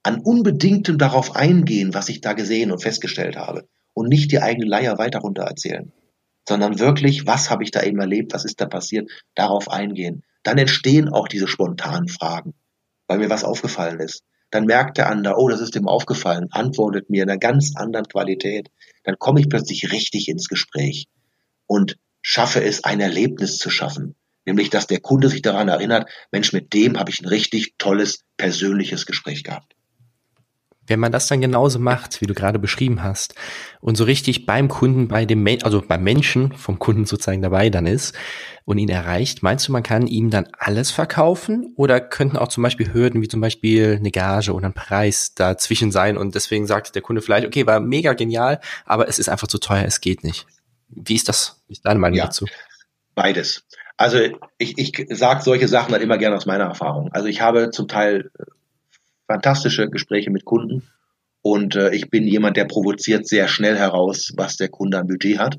an unbedingtem darauf eingehen, was ich da gesehen und festgestellt habe und nicht die eigene Leier weiter runter erzählen, sondern wirklich, was habe ich da eben erlebt, was ist da passiert, darauf eingehen. Dann entstehen auch diese spontanen Fragen, weil mir was aufgefallen ist dann merkt der andere, oh, das ist dem aufgefallen, antwortet mir in einer ganz anderen Qualität. Dann komme ich plötzlich richtig ins Gespräch und schaffe es, ein Erlebnis zu schaffen. Nämlich, dass der Kunde sich daran erinnert, Mensch, mit dem habe ich ein richtig tolles persönliches Gespräch gehabt. Wenn man das dann genauso macht, wie du gerade beschrieben hast, und so richtig beim Kunden, bei dem, also beim Menschen vom Kunden sozusagen dabei dann ist und ihn erreicht, meinst du, man kann ihm dann alles verkaufen? Oder könnten auch zum Beispiel Hürden wie zum Beispiel eine Gage oder ein Preis dazwischen sein und deswegen sagt der Kunde vielleicht, okay, war mega genial, aber es ist einfach zu teuer, es geht nicht. Wie ist das? Wie ist deine Meinung ja, dazu? Beides. Also ich, ich sage solche Sachen dann immer gerne aus meiner Erfahrung. Also ich habe zum Teil fantastische Gespräche mit Kunden und äh, ich bin jemand, der provoziert sehr schnell heraus, was der Kunde an Budget hat.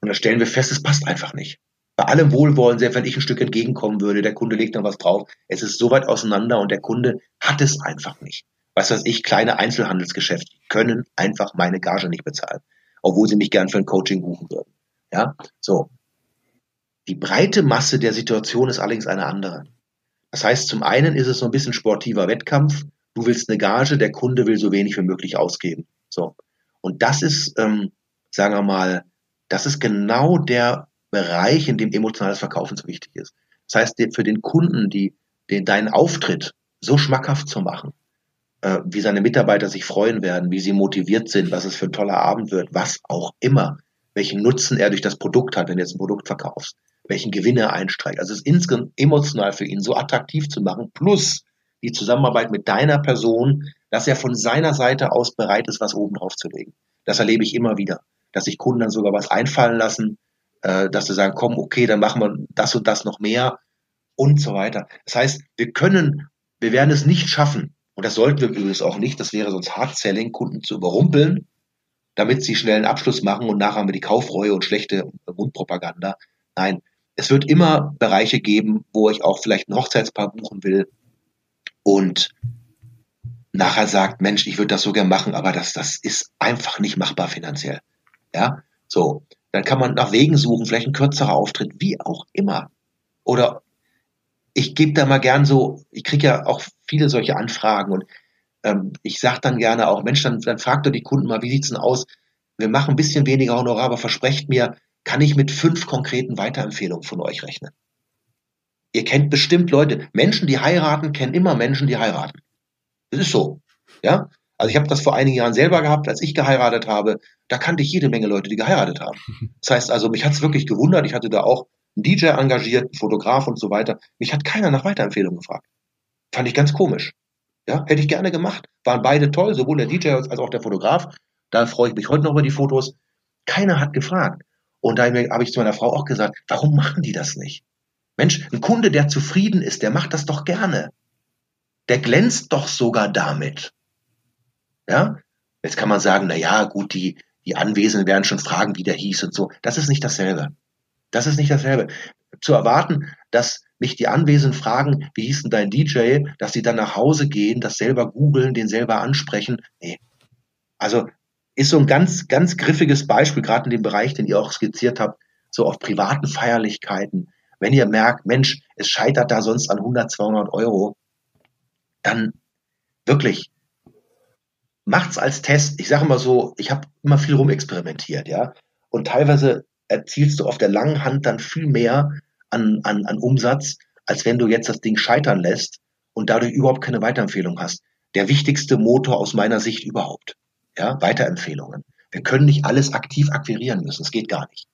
Und da stellen wir fest, es passt einfach nicht. Bei allem Wohlwollen, selbst wenn ich ein Stück entgegenkommen würde, der Kunde legt dann was drauf, es ist so weit auseinander und der Kunde hat es einfach nicht. Was weiß ich, kleine Einzelhandelsgeschäfte können einfach meine Gage nicht bezahlen, obwohl sie mich gern für ein Coaching buchen würden. Ja, so. Die breite Masse der Situation ist allerdings eine andere. Das heißt, zum einen ist es so ein bisschen sportiver Wettkampf. Du willst eine Gage, der Kunde will so wenig wie möglich ausgeben. So. Und das ist, ähm, sagen wir mal, das ist genau der Bereich, in dem emotionales Verkaufen so wichtig ist. Das heißt, für den Kunden, die, den, deinen Auftritt so schmackhaft zu machen, äh, wie seine Mitarbeiter sich freuen werden, wie sie motiviert sind, was es für ein toller Abend wird, was auch immer, welchen Nutzen er durch das Produkt hat, wenn du jetzt ein Produkt verkaufst welchen Gewinn er einstreicht. Also es ist insgesamt emotional für ihn so attraktiv zu machen, plus die Zusammenarbeit mit deiner Person, dass er von seiner Seite aus bereit ist, was oben drauf zu legen. Das erlebe ich immer wieder, dass sich Kunden dann sogar was einfallen lassen, äh, dass sie sagen, komm, okay, dann machen wir das und das noch mehr und so weiter. Das heißt, wir können, wir werden es nicht schaffen, und das sollten wir übrigens auch nicht, das wäre sonst Hard Selling, Kunden zu überrumpeln, damit sie schnell einen Abschluss machen und nachher haben wir die Kaufreue und schlechte Mundpropaganda. Nein, es wird immer Bereiche geben, wo ich auch vielleicht ein Hochzeitspaar buchen will und nachher sagt, Mensch, ich würde das so gern machen, aber das, das ist einfach nicht machbar finanziell. Ja, so. Dann kann man nach Wegen suchen, vielleicht ein kürzerer Auftritt, wie auch immer. Oder ich gebe da mal gern so, ich kriege ja auch viele solche Anfragen und ähm, ich sage dann gerne auch, Mensch, dann, dann fragt doch die Kunden mal, wie sieht's denn aus? Wir machen ein bisschen weniger Honorar, aber versprecht mir, kann ich mit fünf konkreten Weiterempfehlungen von euch rechnen. Ihr kennt bestimmt Leute, Menschen, die heiraten, kennen immer Menschen, die heiraten. Das ist so. Ja? Also ich habe das vor einigen Jahren selber gehabt, als ich geheiratet habe. Da kannte ich jede Menge Leute, die geheiratet haben. Das heißt also, mich hat es wirklich gewundert. Ich hatte da auch einen DJ engagiert, einen Fotograf und so weiter. Mich hat keiner nach Weiterempfehlungen gefragt. Fand ich ganz komisch. Ja, hätte ich gerne gemacht. Waren beide toll, sowohl der DJ als auch der Fotograf. Da freue ich mich heute noch über die Fotos. Keiner hat gefragt. Und da habe ich zu meiner Frau auch gesagt, warum machen die das nicht? Mensch, ein Kunde, der zufrieden ist, der macht das doch gerne. Der glänzt doch sogar damit. Ja? Jetzt kann man sagen, na ja, gut, die, die Anwesenden werden schon fragen, wie der hieß und so. Das ist nicht dasselbe. Das ist nicht dasselbe. Zu erwarten, dass mich die Anwesenden fragen, wie hieß denn dein DJ, dass sie dann nach Hause gehen, das selber googeln, den selber ansprechen. Nee. Also ist so ein ganz, ganz griffiges Beispiel, gerade in dem Bereich, den ihr auch skizziert habt, so auf privaten Feierlichkeiten. Wenn ihr merkt, Mensch, es scheitert da sonst an 100, 200 Euro, dann wirklich macht's als Test. Ich sage immer so, ich habe immer viel rumexperimentiert, ja. Und teilweise erzielst du auf der langen Hand dann viel mehr an, an, an Umsatz, als wenn du jetzt das Ding scheitern lässt und dadurch überhaupt keine Weiterempfehlung hast. Der wichtigste Motor aus meiner Sicht überhaupt. Ja, Weiterempfehlungen. Wir können nicht alles aktiv akquirieren müssen. Es geht gar nicht.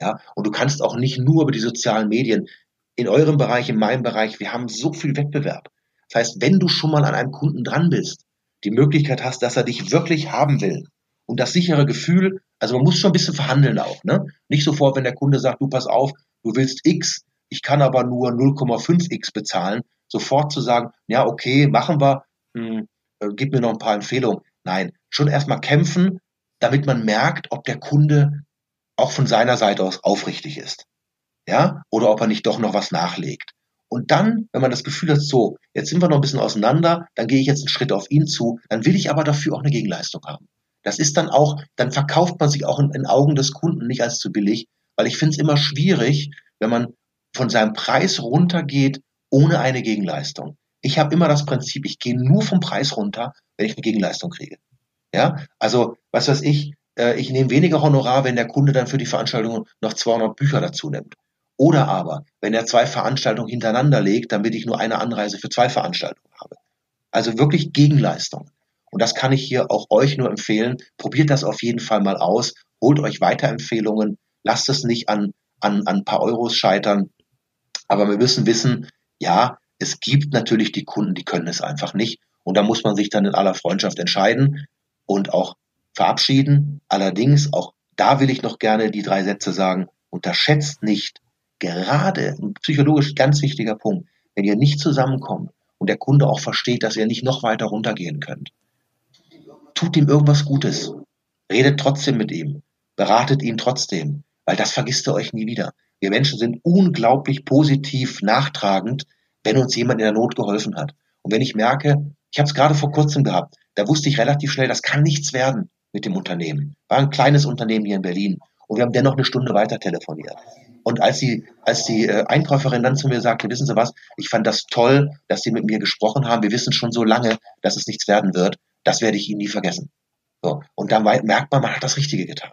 Ja, und du kannst auch nicht nur über die sozialen Medien. In eurem Bereich, in meinem Bereich, wir haben so viel Wettbewerb. Das heißt, wenn du schon mal an einem Kunden dran bist, die Möglichkeit hast, dass er dich wirklich haben will und das sichere Gefühl, also man muss schon ein bisschen verhandeln auch, ne? Nicht sofort, wenn der Kunde sagt, du pass auf, du willst X, ich kann aber nur 0,5x bezahlen, sofort zu sagen, ja, okay, machen wir, hm, äh, gib mir noch ein paar Empfehlungen. Nein, schon erstmal kämpfen, damit man merkt, ob der Kunde auch von seiner Seite aus aufrichtig ist. Ja, oder ob er nicht doch noch was nachlegt. Und dann, wenn man das Gefühl hat, so, jetzt sind wir noch ein bisschen auseinander, dann gehe ich jetzt einen Schritt auf ihn zu, dann will ich aber dafür auch eine Gegenleistung haben. Das ist dann auch, dann verkauft man sich auch in, in Augen des Kunden nicht als zu billig, weil ich finde es immer schwierig, wenn man von seinem Preis runtergeht ohne eine Gegenleistung. Ich habe immer das Prinzip, ich gehe nur vom Preis runter, wenn ich eine Gegenleistung kriege. Ja, also was weiß ich, äh, ich nehme weniger Honorar, wenn der Kunde dann für die Veranstaltung noch 200 Bücher dazu nimmt. Oder aber, wenn er zwei Veranstaltungen hintereinander legt, damit ich nur eine Anreise für zwei Veranstaltungen habe. Also wirklich Gegenleistung. Und das kann ich hier auch euch nur empfehlen. Probiert das auf jeden Fall mal aus. Holt euch Weiterempfehlungen. Lasst es nicht an, an, an ein paar Euros scheitern. Aber wir müssen wissen, ja, es gibt natürlich die Kunden, die können es einfach nicht. Und da muss man sich dann in aller Freundschaft entscheiden und auch verabschieden. Allerdings, auch da will ich noch gerne die drei Sätze sagen. Unterschätzt nicht, gerade ein psychologisch ganz wichtiger Punkt, wenn ihr nicht zusammenkommt und der Kunde auch versteht, dass ihr nicht noch weiter runtergehen könnt, tut ihm irgendwas Gutes. Redet trotzdem mit ihm. Beratet ihn trotzdem, weil das vergisst er euch nie wieder. Wir Menschen sind unglaublich positiv nachtragend, wenn uns jemand in der Not geholfen hat. Und wenn ich merke, ich habe es gerade vor kurzem gehabt, da wusste ich relativ schnell, das kann nichts werden mit dem Unternehmen. War ein kleines Unternehmen hier in Berlin. Und wir haben dennoch eine Stunde weiter telefoniert. Und als die, als die äh, Einkäuferin dann zu mir sagte, wissen Sie was, ich fand das toll, dass Sie mit mir gesprochen haben. Wir wissen schon so lange, dass es nichts werden wird. Das werde ich Ihnen nie vergessen. So. Und dann merkt man, man hat das Richtige getan.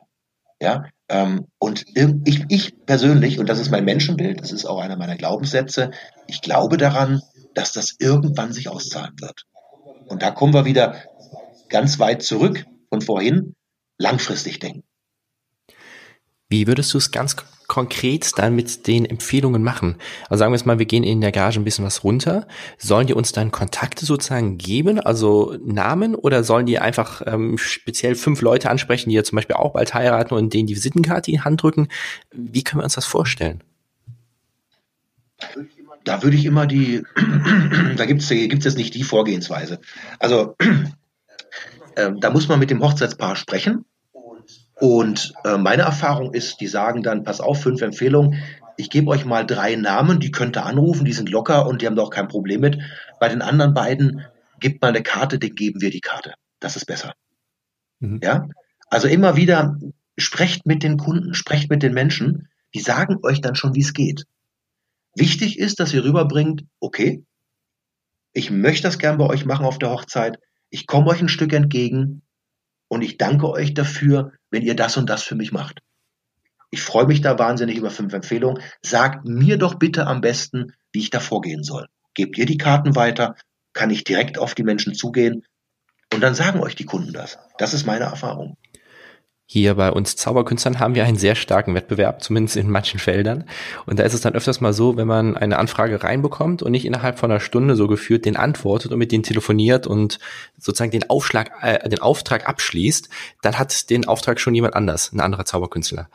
Ja, ähm, und ich, ich persönlich, und das ist mein Menschenbild, das ist auch einer meiner Glaubenssätze, ich glaube daran, dass das irgendwann sich auszahlen wird. Und da kommen wir wieder ganz weit zurück von vorhin, langfristig denken. Wie würdest du es ganz konkret dann mit den Empfehlungen machen? Also sagen wir jetzt mal, wir gehen in der Garage ein bisschen was runter. Sollen die uns dann Kontakte sozusagen geben, also Namen, oder sollen die einfach ähm, speziell fünf Leute ansprechen, die ja zum Beispiel auch bald heiraten und denen die Visitenkarte in die Hand drücken? Wie können wir uns das vorstellen? Da würde ich immer die, da gibt es gibt's jetzt nicht die Vorgehensweise. Also äh, da muss man mit dem Hochzeitspaar sprechen und äh, meine Erfahrung ist, die sagen dann, pass auf, fünf Empfehlungen. Ich gebe euch mal drei Namen, die könnt ihr anrufen, die sind locker und die haben da auch kein Problem mit. Bei den anderen beiden gibt mal eine Karte, den geben wir die Karte. Das ist besser. Mhm. Ja? Also immer wieder sprecht mit den Kunden, sprecht mit den Menschen, die sagen euch dann schon, wie es geht. Wichtig ist, dass ihr rüberbringt, okay, ich möchte das gern bei euch machen auf der Hochzeit, ich komme euch ein Stück entgegen, und ich danke euch dafür, wenn ihr das und das für mich macht. Ich freue mich da wahnsinnig über fünf Empfehlungen. Sagt mir doch bitte am besten, wie ich da vorgehen soll. Gebt ihr die Karten weiter? Kann ich direkt auf die Menschen zugehen? Und dann sagen euch die Kunden das. Das ist meine Erfahrung. Hier bei uns Zauberkünstlern haben wir einen sehr starken Wettbewerb, zumindest in manchen Feldern. Und da ist es dann öfters mal so, wenn man eine Anfrage reinbekommt und nicht innerhalb von einer Stunde so geführt den antwortet und mit denen telefoniert und sozusagen den Aufschlag, äh, den Auftrag abschließt, dann hat den Auftrag schon jemand anders, ein anderer Zauberkünstler.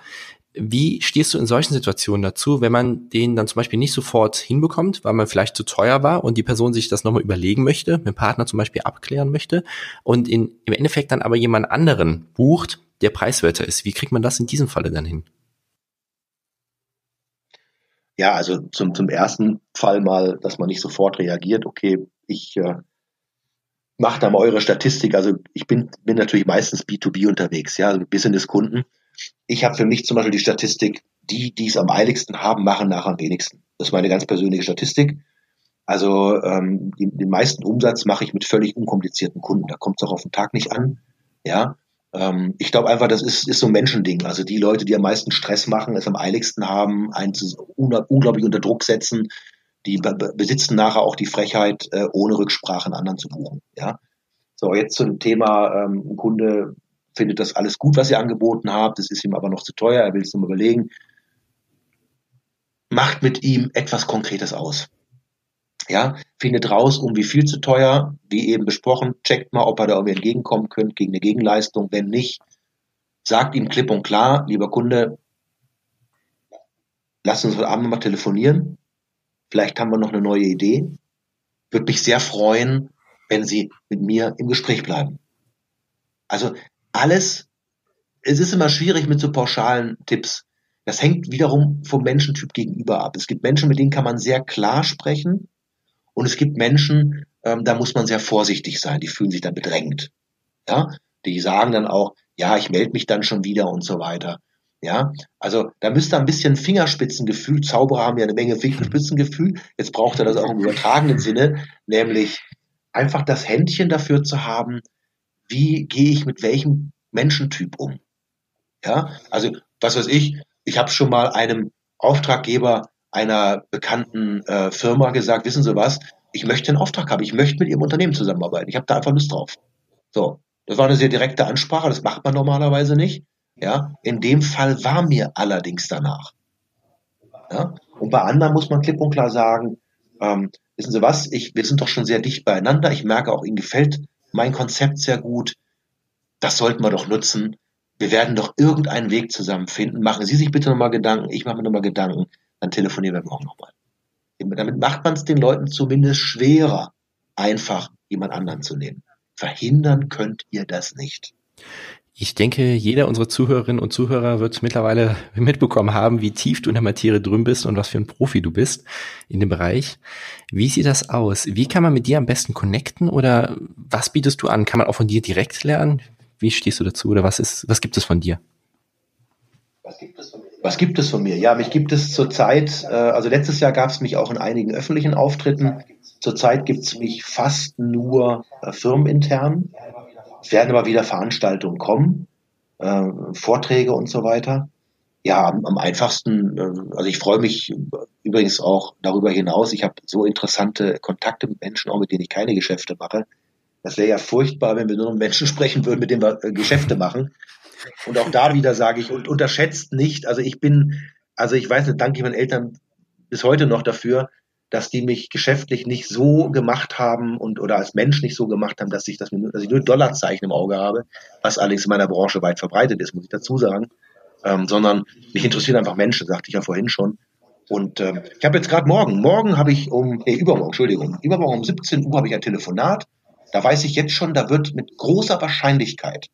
Wie stehst du in solchen Situationen dazu, wenn man den dann zum Beispiel nicht sofort hinbekommt, weil man vielleicht zu teuer war und die Person sich das nochmal überlegen möchte, mit dem Partner zum Beispiel abklären möchte und in, im Endeffekt dann aber jemand anderen bucht, der preiswerter ist? Wie kriegt man das in diesem Falle dann hin? Ja, also zum, zum ersten Fall mal, dass man nicht sofort reagiert. Okay, ich äh, mache da mal eure Statistik. Also ich bin, bin natürlich meistens B2B unterwegs, ja, also Business-Kunden. Ich habe für mich zum Beispiel die Statistik, die, die es am eiligsten haben, machen nachher am wenigsten. Das ist meine ganz persönliche Statistik. Also ähm, den, den meisten Umsatz mache ich mit völlig unkomplizierten Kunden. Da kommt es auch auf den Tag nicht an. Ja, ähm, ich glaube einfach, das ist, ist so ein Menschending. Also die Leute, die am meisten Stress machen, es am eiligsten haben, eins unglaublich unter Druck setzen, die besitzen nachher auch die Frechheit, äh, ohne Rücksprache einen anderen zu buchen. Ja. So, jetzt zum Thema, ähm, ein Kunde findet das alles gut, was ihr angeboten habt, es ist ihm aber noch zu teuer, er will es nur überlegen. Macht mit ihm etwas Konkretes aus. Ja, findet raus, um wie viel zu teuer, wie eben besprochen, checkt mal, ob er da irgendwie entgegenkommen könnt gegen eine Gegenleistung. Wenn nicht, sagt ihm klipp und klar, lieber Kunde, lasst uns heute Abend mal telefonieren. Vielleicht haben wir noch eine neue Idee. Würde mich sehr freuen, wenn Sie mit mir im Gespräch bleiben. Also alles, es ist immer schwierig mit so pauschalen Tipps. Das hängt wiederum vom Menschentyp gegenüber ab. Es gibt Menschen, mit denen kann man sehr klar sprechen. Und es gibt Menschen, ähm, da muss man sehr vorsichtig sein. Die fühlen sich dann bedrängt. Ja, die sagen dann auch, ja, ich melde mich dann schon wieder und so weiter. Ja, also da müsste ein bisschen Fingerspitzengefühl, Zauberer haben ja eine Menge Fingerspitzengefühl, jetzt braucht er das auch im übertragenen Sinne, nämlich einfach das Händchen dafür zu haben, wie gehe ich mit welchem Menschentyp um. Ja, also was weiß ich, ich habe schon mal einem Auftraggeber einer bekannten äh, Firma gesagt, wissen Sie was, ich möchte einen Auftrag haben, ich möchte mit Ihrem Unternehmen zusammenarbeiten, ich habe da einfach Lust drauf. So, das war eine sehr direkte Ansprache, das macht man normalerweise nicht. Ja, in dem Fall war mir allerdings danach. Ja, und bei anderen muss man klipp und klar sagen, ähm, wissen Sie was, ich, wir sind doch schon sehr dicht beieinander, ich merke auch, Ihnen gefällt mein Konzept sehr gut, das sollten wir doch nutzen. Wir werden doch irgendeinen Weg zusammen finden. Machen Sie sich bitte nochmal Gedanken, ich mache mir nochmal Gedanken, dann telefonieren wir morgen nochmal. Damit macht man es den Leuten zumindest schwerer, einfach jemand anderen zu nehmen. Verhindern könnt ihr das nicht. Ich denke, jeder unserer Zuhörerinnen und Zuhörer wird mittlerweile mitbekommen haben, wie tief du in der Materie drin bist und was für ein Profi du bist in dem Bereich. Wie sieht das aus? Wie kann man mit dir am besten connecten oder was bietest du an? Kann man auch von dir direkt lernen? Wie stehst du dazu oder was ist, was gibt es von dir? Was gibt es von mir? Was gibt es von mir? Ja, mich gibt es zurzeit, äh, also letztes Jahr gab es mich auch in einigen öffentlichen Auftritten. Zurzeit gibt es mich fast nur äh, firmenintern. Es werden aber wieder Veranstaltungen kommen, äh, Vorträge und so weiter. Ja, am, am einfachsten, äh, also ich freue mich übrigens auch darüber hinaus. Ich habe so interessante Kontakte mit Menschen, auch mit denen ich keine Geschäfte mache. Das wäre ja furchtbar, wenn wir nur mit Menschen sprechen würden, mit denen wir äh, Geschäfte machen. Und auch da wieder sage ich, und unterschätzt nicht, also ich bin, also ich weiß nicht, danke ich meinen Eltern bis heute noch dafür, dass die mich geschäftlich nicht so gemacht haben und oder als Mensch nicht so gemacht haben, dass ich das dass ich nur Dollarzeichen im Auge habe, was allerdings in meiner Branche weit verbreitet ist, muss ich dazu sagen. Ähm, sondern mich interessieren einfach Menschen, sagte ich ja vorhin schon. Und ähm, ich habe jetzt gerade morgen, morgen habe ich um, nee, übermorgen, Entschuldigung, übermorgen um 17 Uhr habe ich ein Telefonat. Da weiß ich jetzt schon, da wird mit großer Wahrscheinlichkeit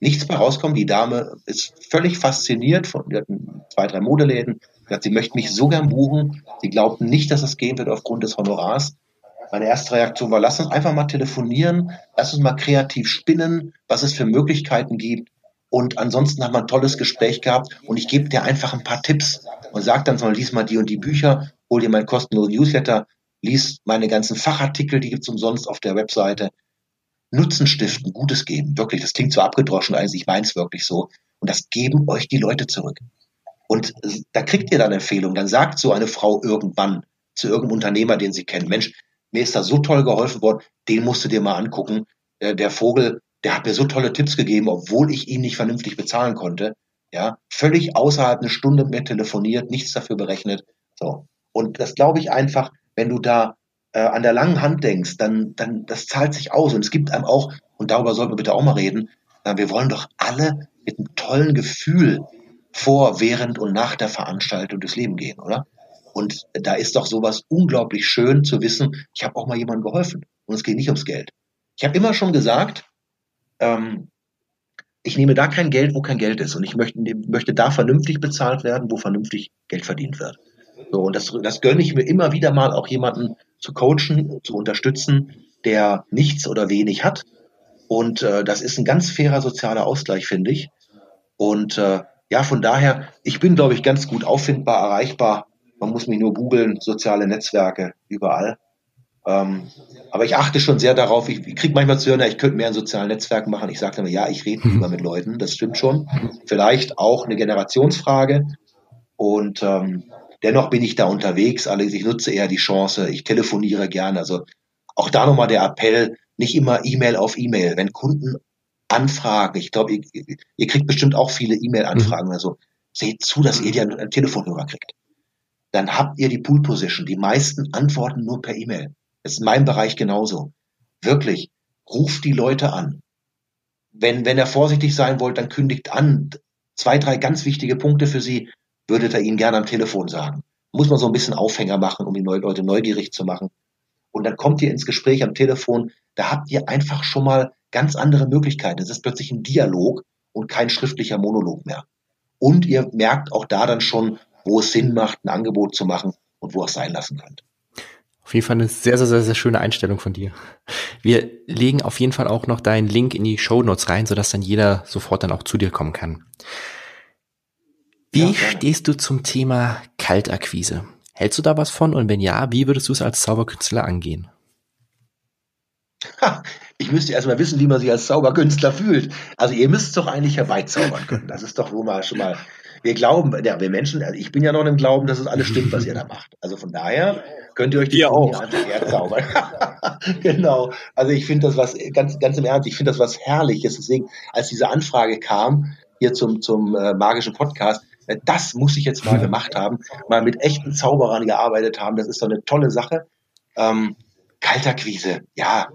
nichts mehr rauskommen. Die Dame ist völlig fasziniert von, die hatten zwei, drei Modeläden, gesagt, sie möchte mich so gern buchen. Sie glaubten nicht, dass es gehen wird aufgrund des Honorars. Meine erste Reaktion war, lass uns einfach mal telefonieren, lass uns mal kreativ spinnen, was es für Möglichkeiten gibt. Und ansonsten haben wir ein tolles Gespräch gehabt und ich gebe dir einfach ein paar Tipps und sag dann so, lies mal die und die Bücher, hol dir meinen kostenlosen Newsletter, lies meine ganzen Fachartikel, die gibt's umsonst auf der Webseite. Nutzen stiften, Gutes geben, wirklich, das klingt so abgedroschen, also ich meine es wirklich so. Und das geben euch die Leute zurück. Und da kriegt ihr dann Empfehlungen. Dann sagt so eine Frau irgendwann, zu irgendeinem Unternehmer, den Sie kennen. Mensch, mir ist da so toll geholfen worden, den musst du dir mal angucken. Äh, der Vogel, der hat mir so tolle Tipps gegeben, obwohl ich ihn nicht vernünftig bezahlen konnte. Ja, völlig außerhalb eine Stunde mit telefoniert, nichts dafür berechnet. So. Und das glaube ich einfach, wenn du da äh, an der langen Hand denkst, dann, dann, das zahlt sich aus. Und es gibt einem auch, und darüber sollten wir bitte auch mal reden, äh, wir wollen doch alle mit einem tollen Gefühl vor, während und nach der Veranstaltung durchs Leben gehen, oder? Und da ist doch sowas unglaublich schön zu wissen, ich habe auch mal jemandem geholfen und es geht nicht ums Geld. Ich habe immer schon gesagt, ähm, ich nehme da kein Geld, wo kein Geld ist und ich möchte, möchte da vernünftig bezahlt werden, wo vernünftig Geld verdient wird. So, und das, das gönne ich mir immer wieder mal auch jemanden zu coachen, zu unterstützen, der nichts oder wenig hat. Und äh, das ist ein ganz fairer sozialer Ausgleich, finde ich. Und äh, ja, von daher, ich bin, glaube ich, ganz gut auffindbar, erreichbar. Man muss mich nur googeln, soziale Netzwerke, überall. Ähm, aber ich achte schon sehr darauf, ich, ich kriege manchmal zu hören, ja, ich könnte mehr in sozialen Netzwerken machen. Ich sage dann, ja, ich rede lieber mit Leuten, das stimmt schon. Vielleicht auch eine Generationsfrage. Und ähm, dennoch bin ich da unterwegs, allerdings ich nutze eher die Chance, ich telefoniere gerne. Also auch da nochmal der Appell, nicht immer E-Mail auf E-Mail. Wenn Kunden Anfragen. Ich glaube, ihr, ihr, kriegt bestimmt auch viele E-Mail-Anfragen. Mhm. Also seht zu, dass ihr die einen Telefonhörer kriegt. Dann habt ihr die Pool Position. Die meisten antworten nur per E-Mail. Das ist in meinem Bereich genauso. Wirklich, ruft die Leute an. Wenn, wenn ihr vorsichtig sein wollt, dann kündigt an. Zwei, drei ganz wichtige Punkte für Sie würdet ihr Ihnen gerne am Telefon sagen. Muss man so ein bisschen Aufhänger machen, um die Leute neugierig zu machen. Und dann kommt ihr ins Gespräch am Telefon. Da habt ihr einfach schon mal ganz andere Möglichkeiten. Es ist plötzlich ein Dialog und kein schriftlicher Monolog mehr. Und ihr merkt auch da dann schon, wo es Sinn macht, ein Angebot zu machen und wo ihr es sein lassen könnt. Auf jeden Fall eine sehr, sehr, sehr, sehr schöne Einstellung von dir. Wir legen auf jeden Fall auch noch deinen Link in die Show Notes rein, sodass dann jeder sofort dann auch zu dir kommen kann. Wie ja, stehst du zum Thema Kaltakquise? Hältst du da was von? Und wenn ja, wie würdest du es als Zauberkünstler angehen? ich müsste erstmal wissen, wie man sich als Zauberkünstler fühlt. Also ihr müsst es doch eigentlich herbeizaubern können. Das ist doch wohl mal schon mal. Wir glauben, ja, wir Menschen, also ich bin ja noch im Glauben, dass es alles stimmt, was ihr da macht. Also von daher könnt ihr euch die auch herzaubern. genau. Also ich finde das was ganz, ganz im Ernst. Ich finde das was Herrliches. Deswegen, als diese Anfrage kam hier zum zum äh, magischen Podcast, das muss ich jetzt mal gemacht haben, mal mit echten Zauberern gearbeitet haben. Das ist doch eine tolle Sache. Ähm, Kalterquise, ja,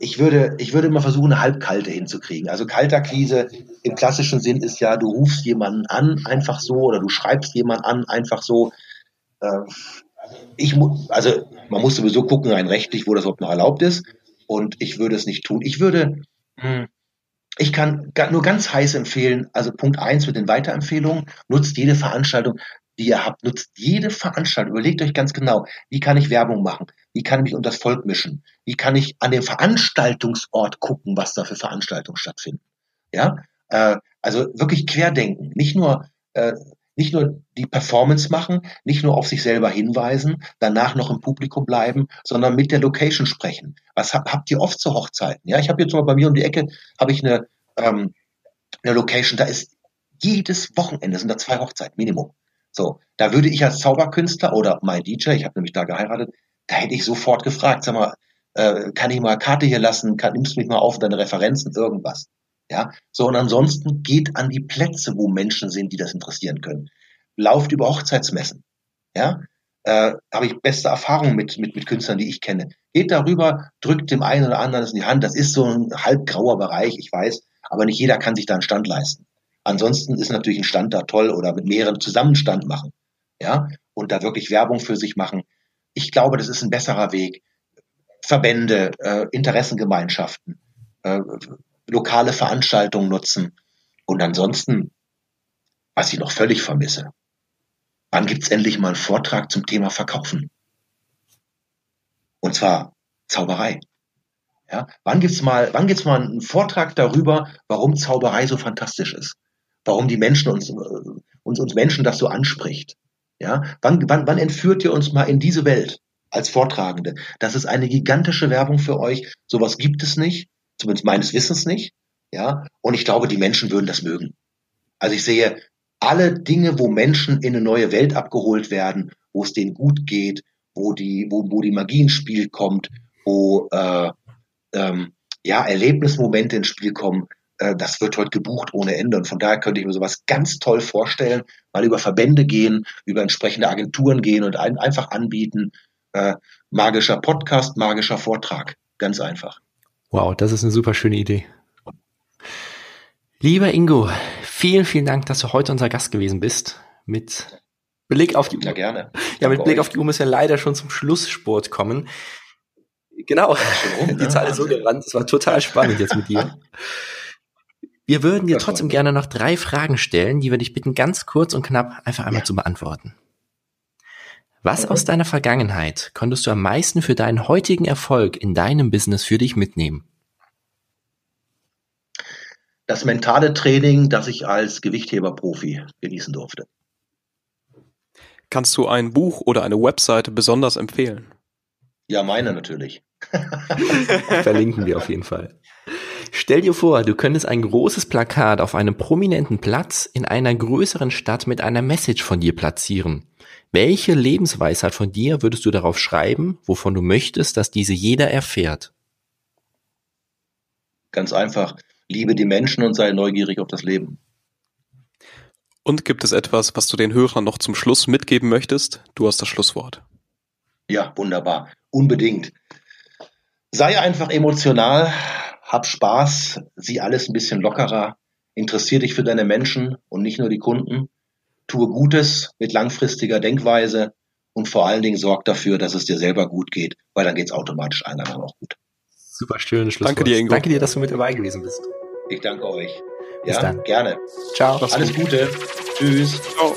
ich würde, ich würde mal versuchen, eine halbkalte hinzukriegen. Also Kalterquise im klassischen Sinn ist ja, du rufst jemanden an, einfach so, oder du schreibst jemanden an, einfach so. Äh, ich also man muss sowieso gucken, rein rechtlich, wo das überhaupt noch erlaubt ist. Und ich würde es nicht tun. Ich würde, hm, ich kann nur ganz heiß empfehlen, also Punkt eins mit den Weiterempfehlungen, nutzt jede Veranstaltung, die ihr habt, nutzt jede Veranstaltung. Überlegt euch ganz genau, wie kann ich Werbung machen? Wie kann ich mich unter das Volk mischen? Wie kann ich an dem Veranstaltungsort gucken, was da für Veranstaltungen stattfinden? Ja, äh, also wirklich querdenken, nicht nur äh, nicht nur die Performance machen, nicht nur auf sich selber hinweisen, danach noch im Publikum bleiben, sondern mit der Location sprechen. Was habt, habt ihr oft zu Hochzeiten? Ja, ich habe jetzt mal bei mir um die Ecke habe ich eine ähm, eine Location, da ist jedes Wochenende sind da zwei Hochzeiten Minimum. So, da würde ich als Zauberkünstler oder mein DJ, ich habe nämlich da geheiratet, da hätte ich sofort gefragt, sag mal, äh, kann ich mal Karte hier lassen, kann, nimmst du mich mal auf deine Referenzen, irgendwas. Ja, so und ansonsten geht an die Plätze, wo Menschen sind, die das interessieren können. Lauft über Hochzeitsmessen. Ja, äh, habe ich beste Erfahrungen mit, mit, mit Künstlern, die ich kenne. Geht darüber, drückt dem einen oder anderen das in die Hand. Das ist so ein halbgrauer Bereich, ich weiß, aber nicht jeder kann sich da einen Stand leisten. Ansonsten ist natürlich ein Stand da toll oder mit mehreren Zusammenstand machen. Ja, und da wirklich Werbung für sich machen. Ich glaube, das ist ein besserer Weg. Verbände, äh, Interessengemeinschaften, äh, lokale Veranstaltungen nutzen. Und ansonsten, was ich noch völlig vermisse, wann gibt's endlich mal einen Vortrag zum Thema Verkaufen? Und zwar Zauberei. Ja, wann gibt's mal, wann gibt's mal einen Vortrag darüber, warum Zauberei so fantastisch ist? warum die Menschen uns, äh, uns, uns Menschen das so anspricht. Ja, wann, wann, wann entführt ihr uns mal in diese Welt als Vortragende? Das ist eine gigantische Werbung für euch. Sowas gibt es nicht, zumindest meines Wissens nicht. Ja, und ich glaube, die Menschen würden das mögen. Also ich sehe alle Dinge, wo Menschen in eine neue Welt abgeholt werden, wo es denen gut geht, wo die, wo, wo die Magie ins Spiel kommt, wo äh, ähm, ja, Erlebnismomente ins Spiel kommen, äh, das wird heute gebucht ohne Ende. Und von daher könnte ich mir sowas ganz toll vorstellen, mal über Verbände gehen, über entsprechende Agenturen gehen und ein, einfach anbieten. Äh, magischer Podcast, magischer Vortrag. Ganz einfach. Wow, das ist eine super schöne Idee. Lieber Ingo, vielen, vielen Dank, dass du heute unser Gast gewesen bist. Mit Blick auf die Uhr. Ja, gerne. Ja, mit Blick auf die Uhr müssen wir leider schon zum Schlusssport kommen. Genau. Die Zahl ist so gerannt. Es war total spannend jetzt mit dir. Wir würden dir trotzdem gerne noch drei Fragen stellen, die wir dich bitten, ganz kurz und knapp einfach einmal ja. zu beantworten. Was aus deiner Vergangenheit konntest du am meisten für deinen heutigen Erfolg in deinem Business für dich mitnehmen? Das mentale Training, das ich als Gewichtheber-Profi genießen durfte. Kannst du ein Buch oder eine Webseite besonders empfehlen? Ja, meine natürlich. Verlinken wir auf jeden Fall. Stell dir vor, du könntest ein großes Plakat auf einem prominenten Platz in einer größeren Stadt mit einer Message von dir platzieren. Welche Lebensweisheit von dir würdest du darauf schreiben, wovon du möchtest, dass diese jeder erfährt? Ganz einfach. Liebe die Menschen und sei neugierig auf das Leben. Und gibt es etwas, was du den Hörern noch zum Schluss mitgeben möchtest? Du hast das Schlusswort. Ja, wunderbar. Unbedingt. Sei einfach emotional, hab Spaß, sieh alles ein bisschen lockerer, interessier dich für deine Menschen und nicht nur die Kunden tue Gutes mit langfristiger Denkweise und vor allen Dingen sorg dafür, dass es dir selber gut geht, weil dann geht es automatisch allen anderen auch gut. Super schön, Schlusswort. Danke dir, Ingo. Danke dir, dass du mit dabei gewesen bist. Ich danke euch. Bis ja, dann. gerne. Ciao. Alles gut. Gute. Tschüss. Ciao.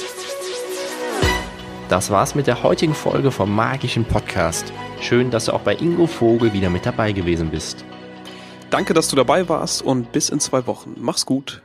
Das war's mit der heutigen Folge vom Magischen Podcast. Schön, dass du auch bei Ingo Vogel wieder mit dabei gewesen bist. Danke, dass du dabei warst und bis in zwei Wochen. Mach's gut.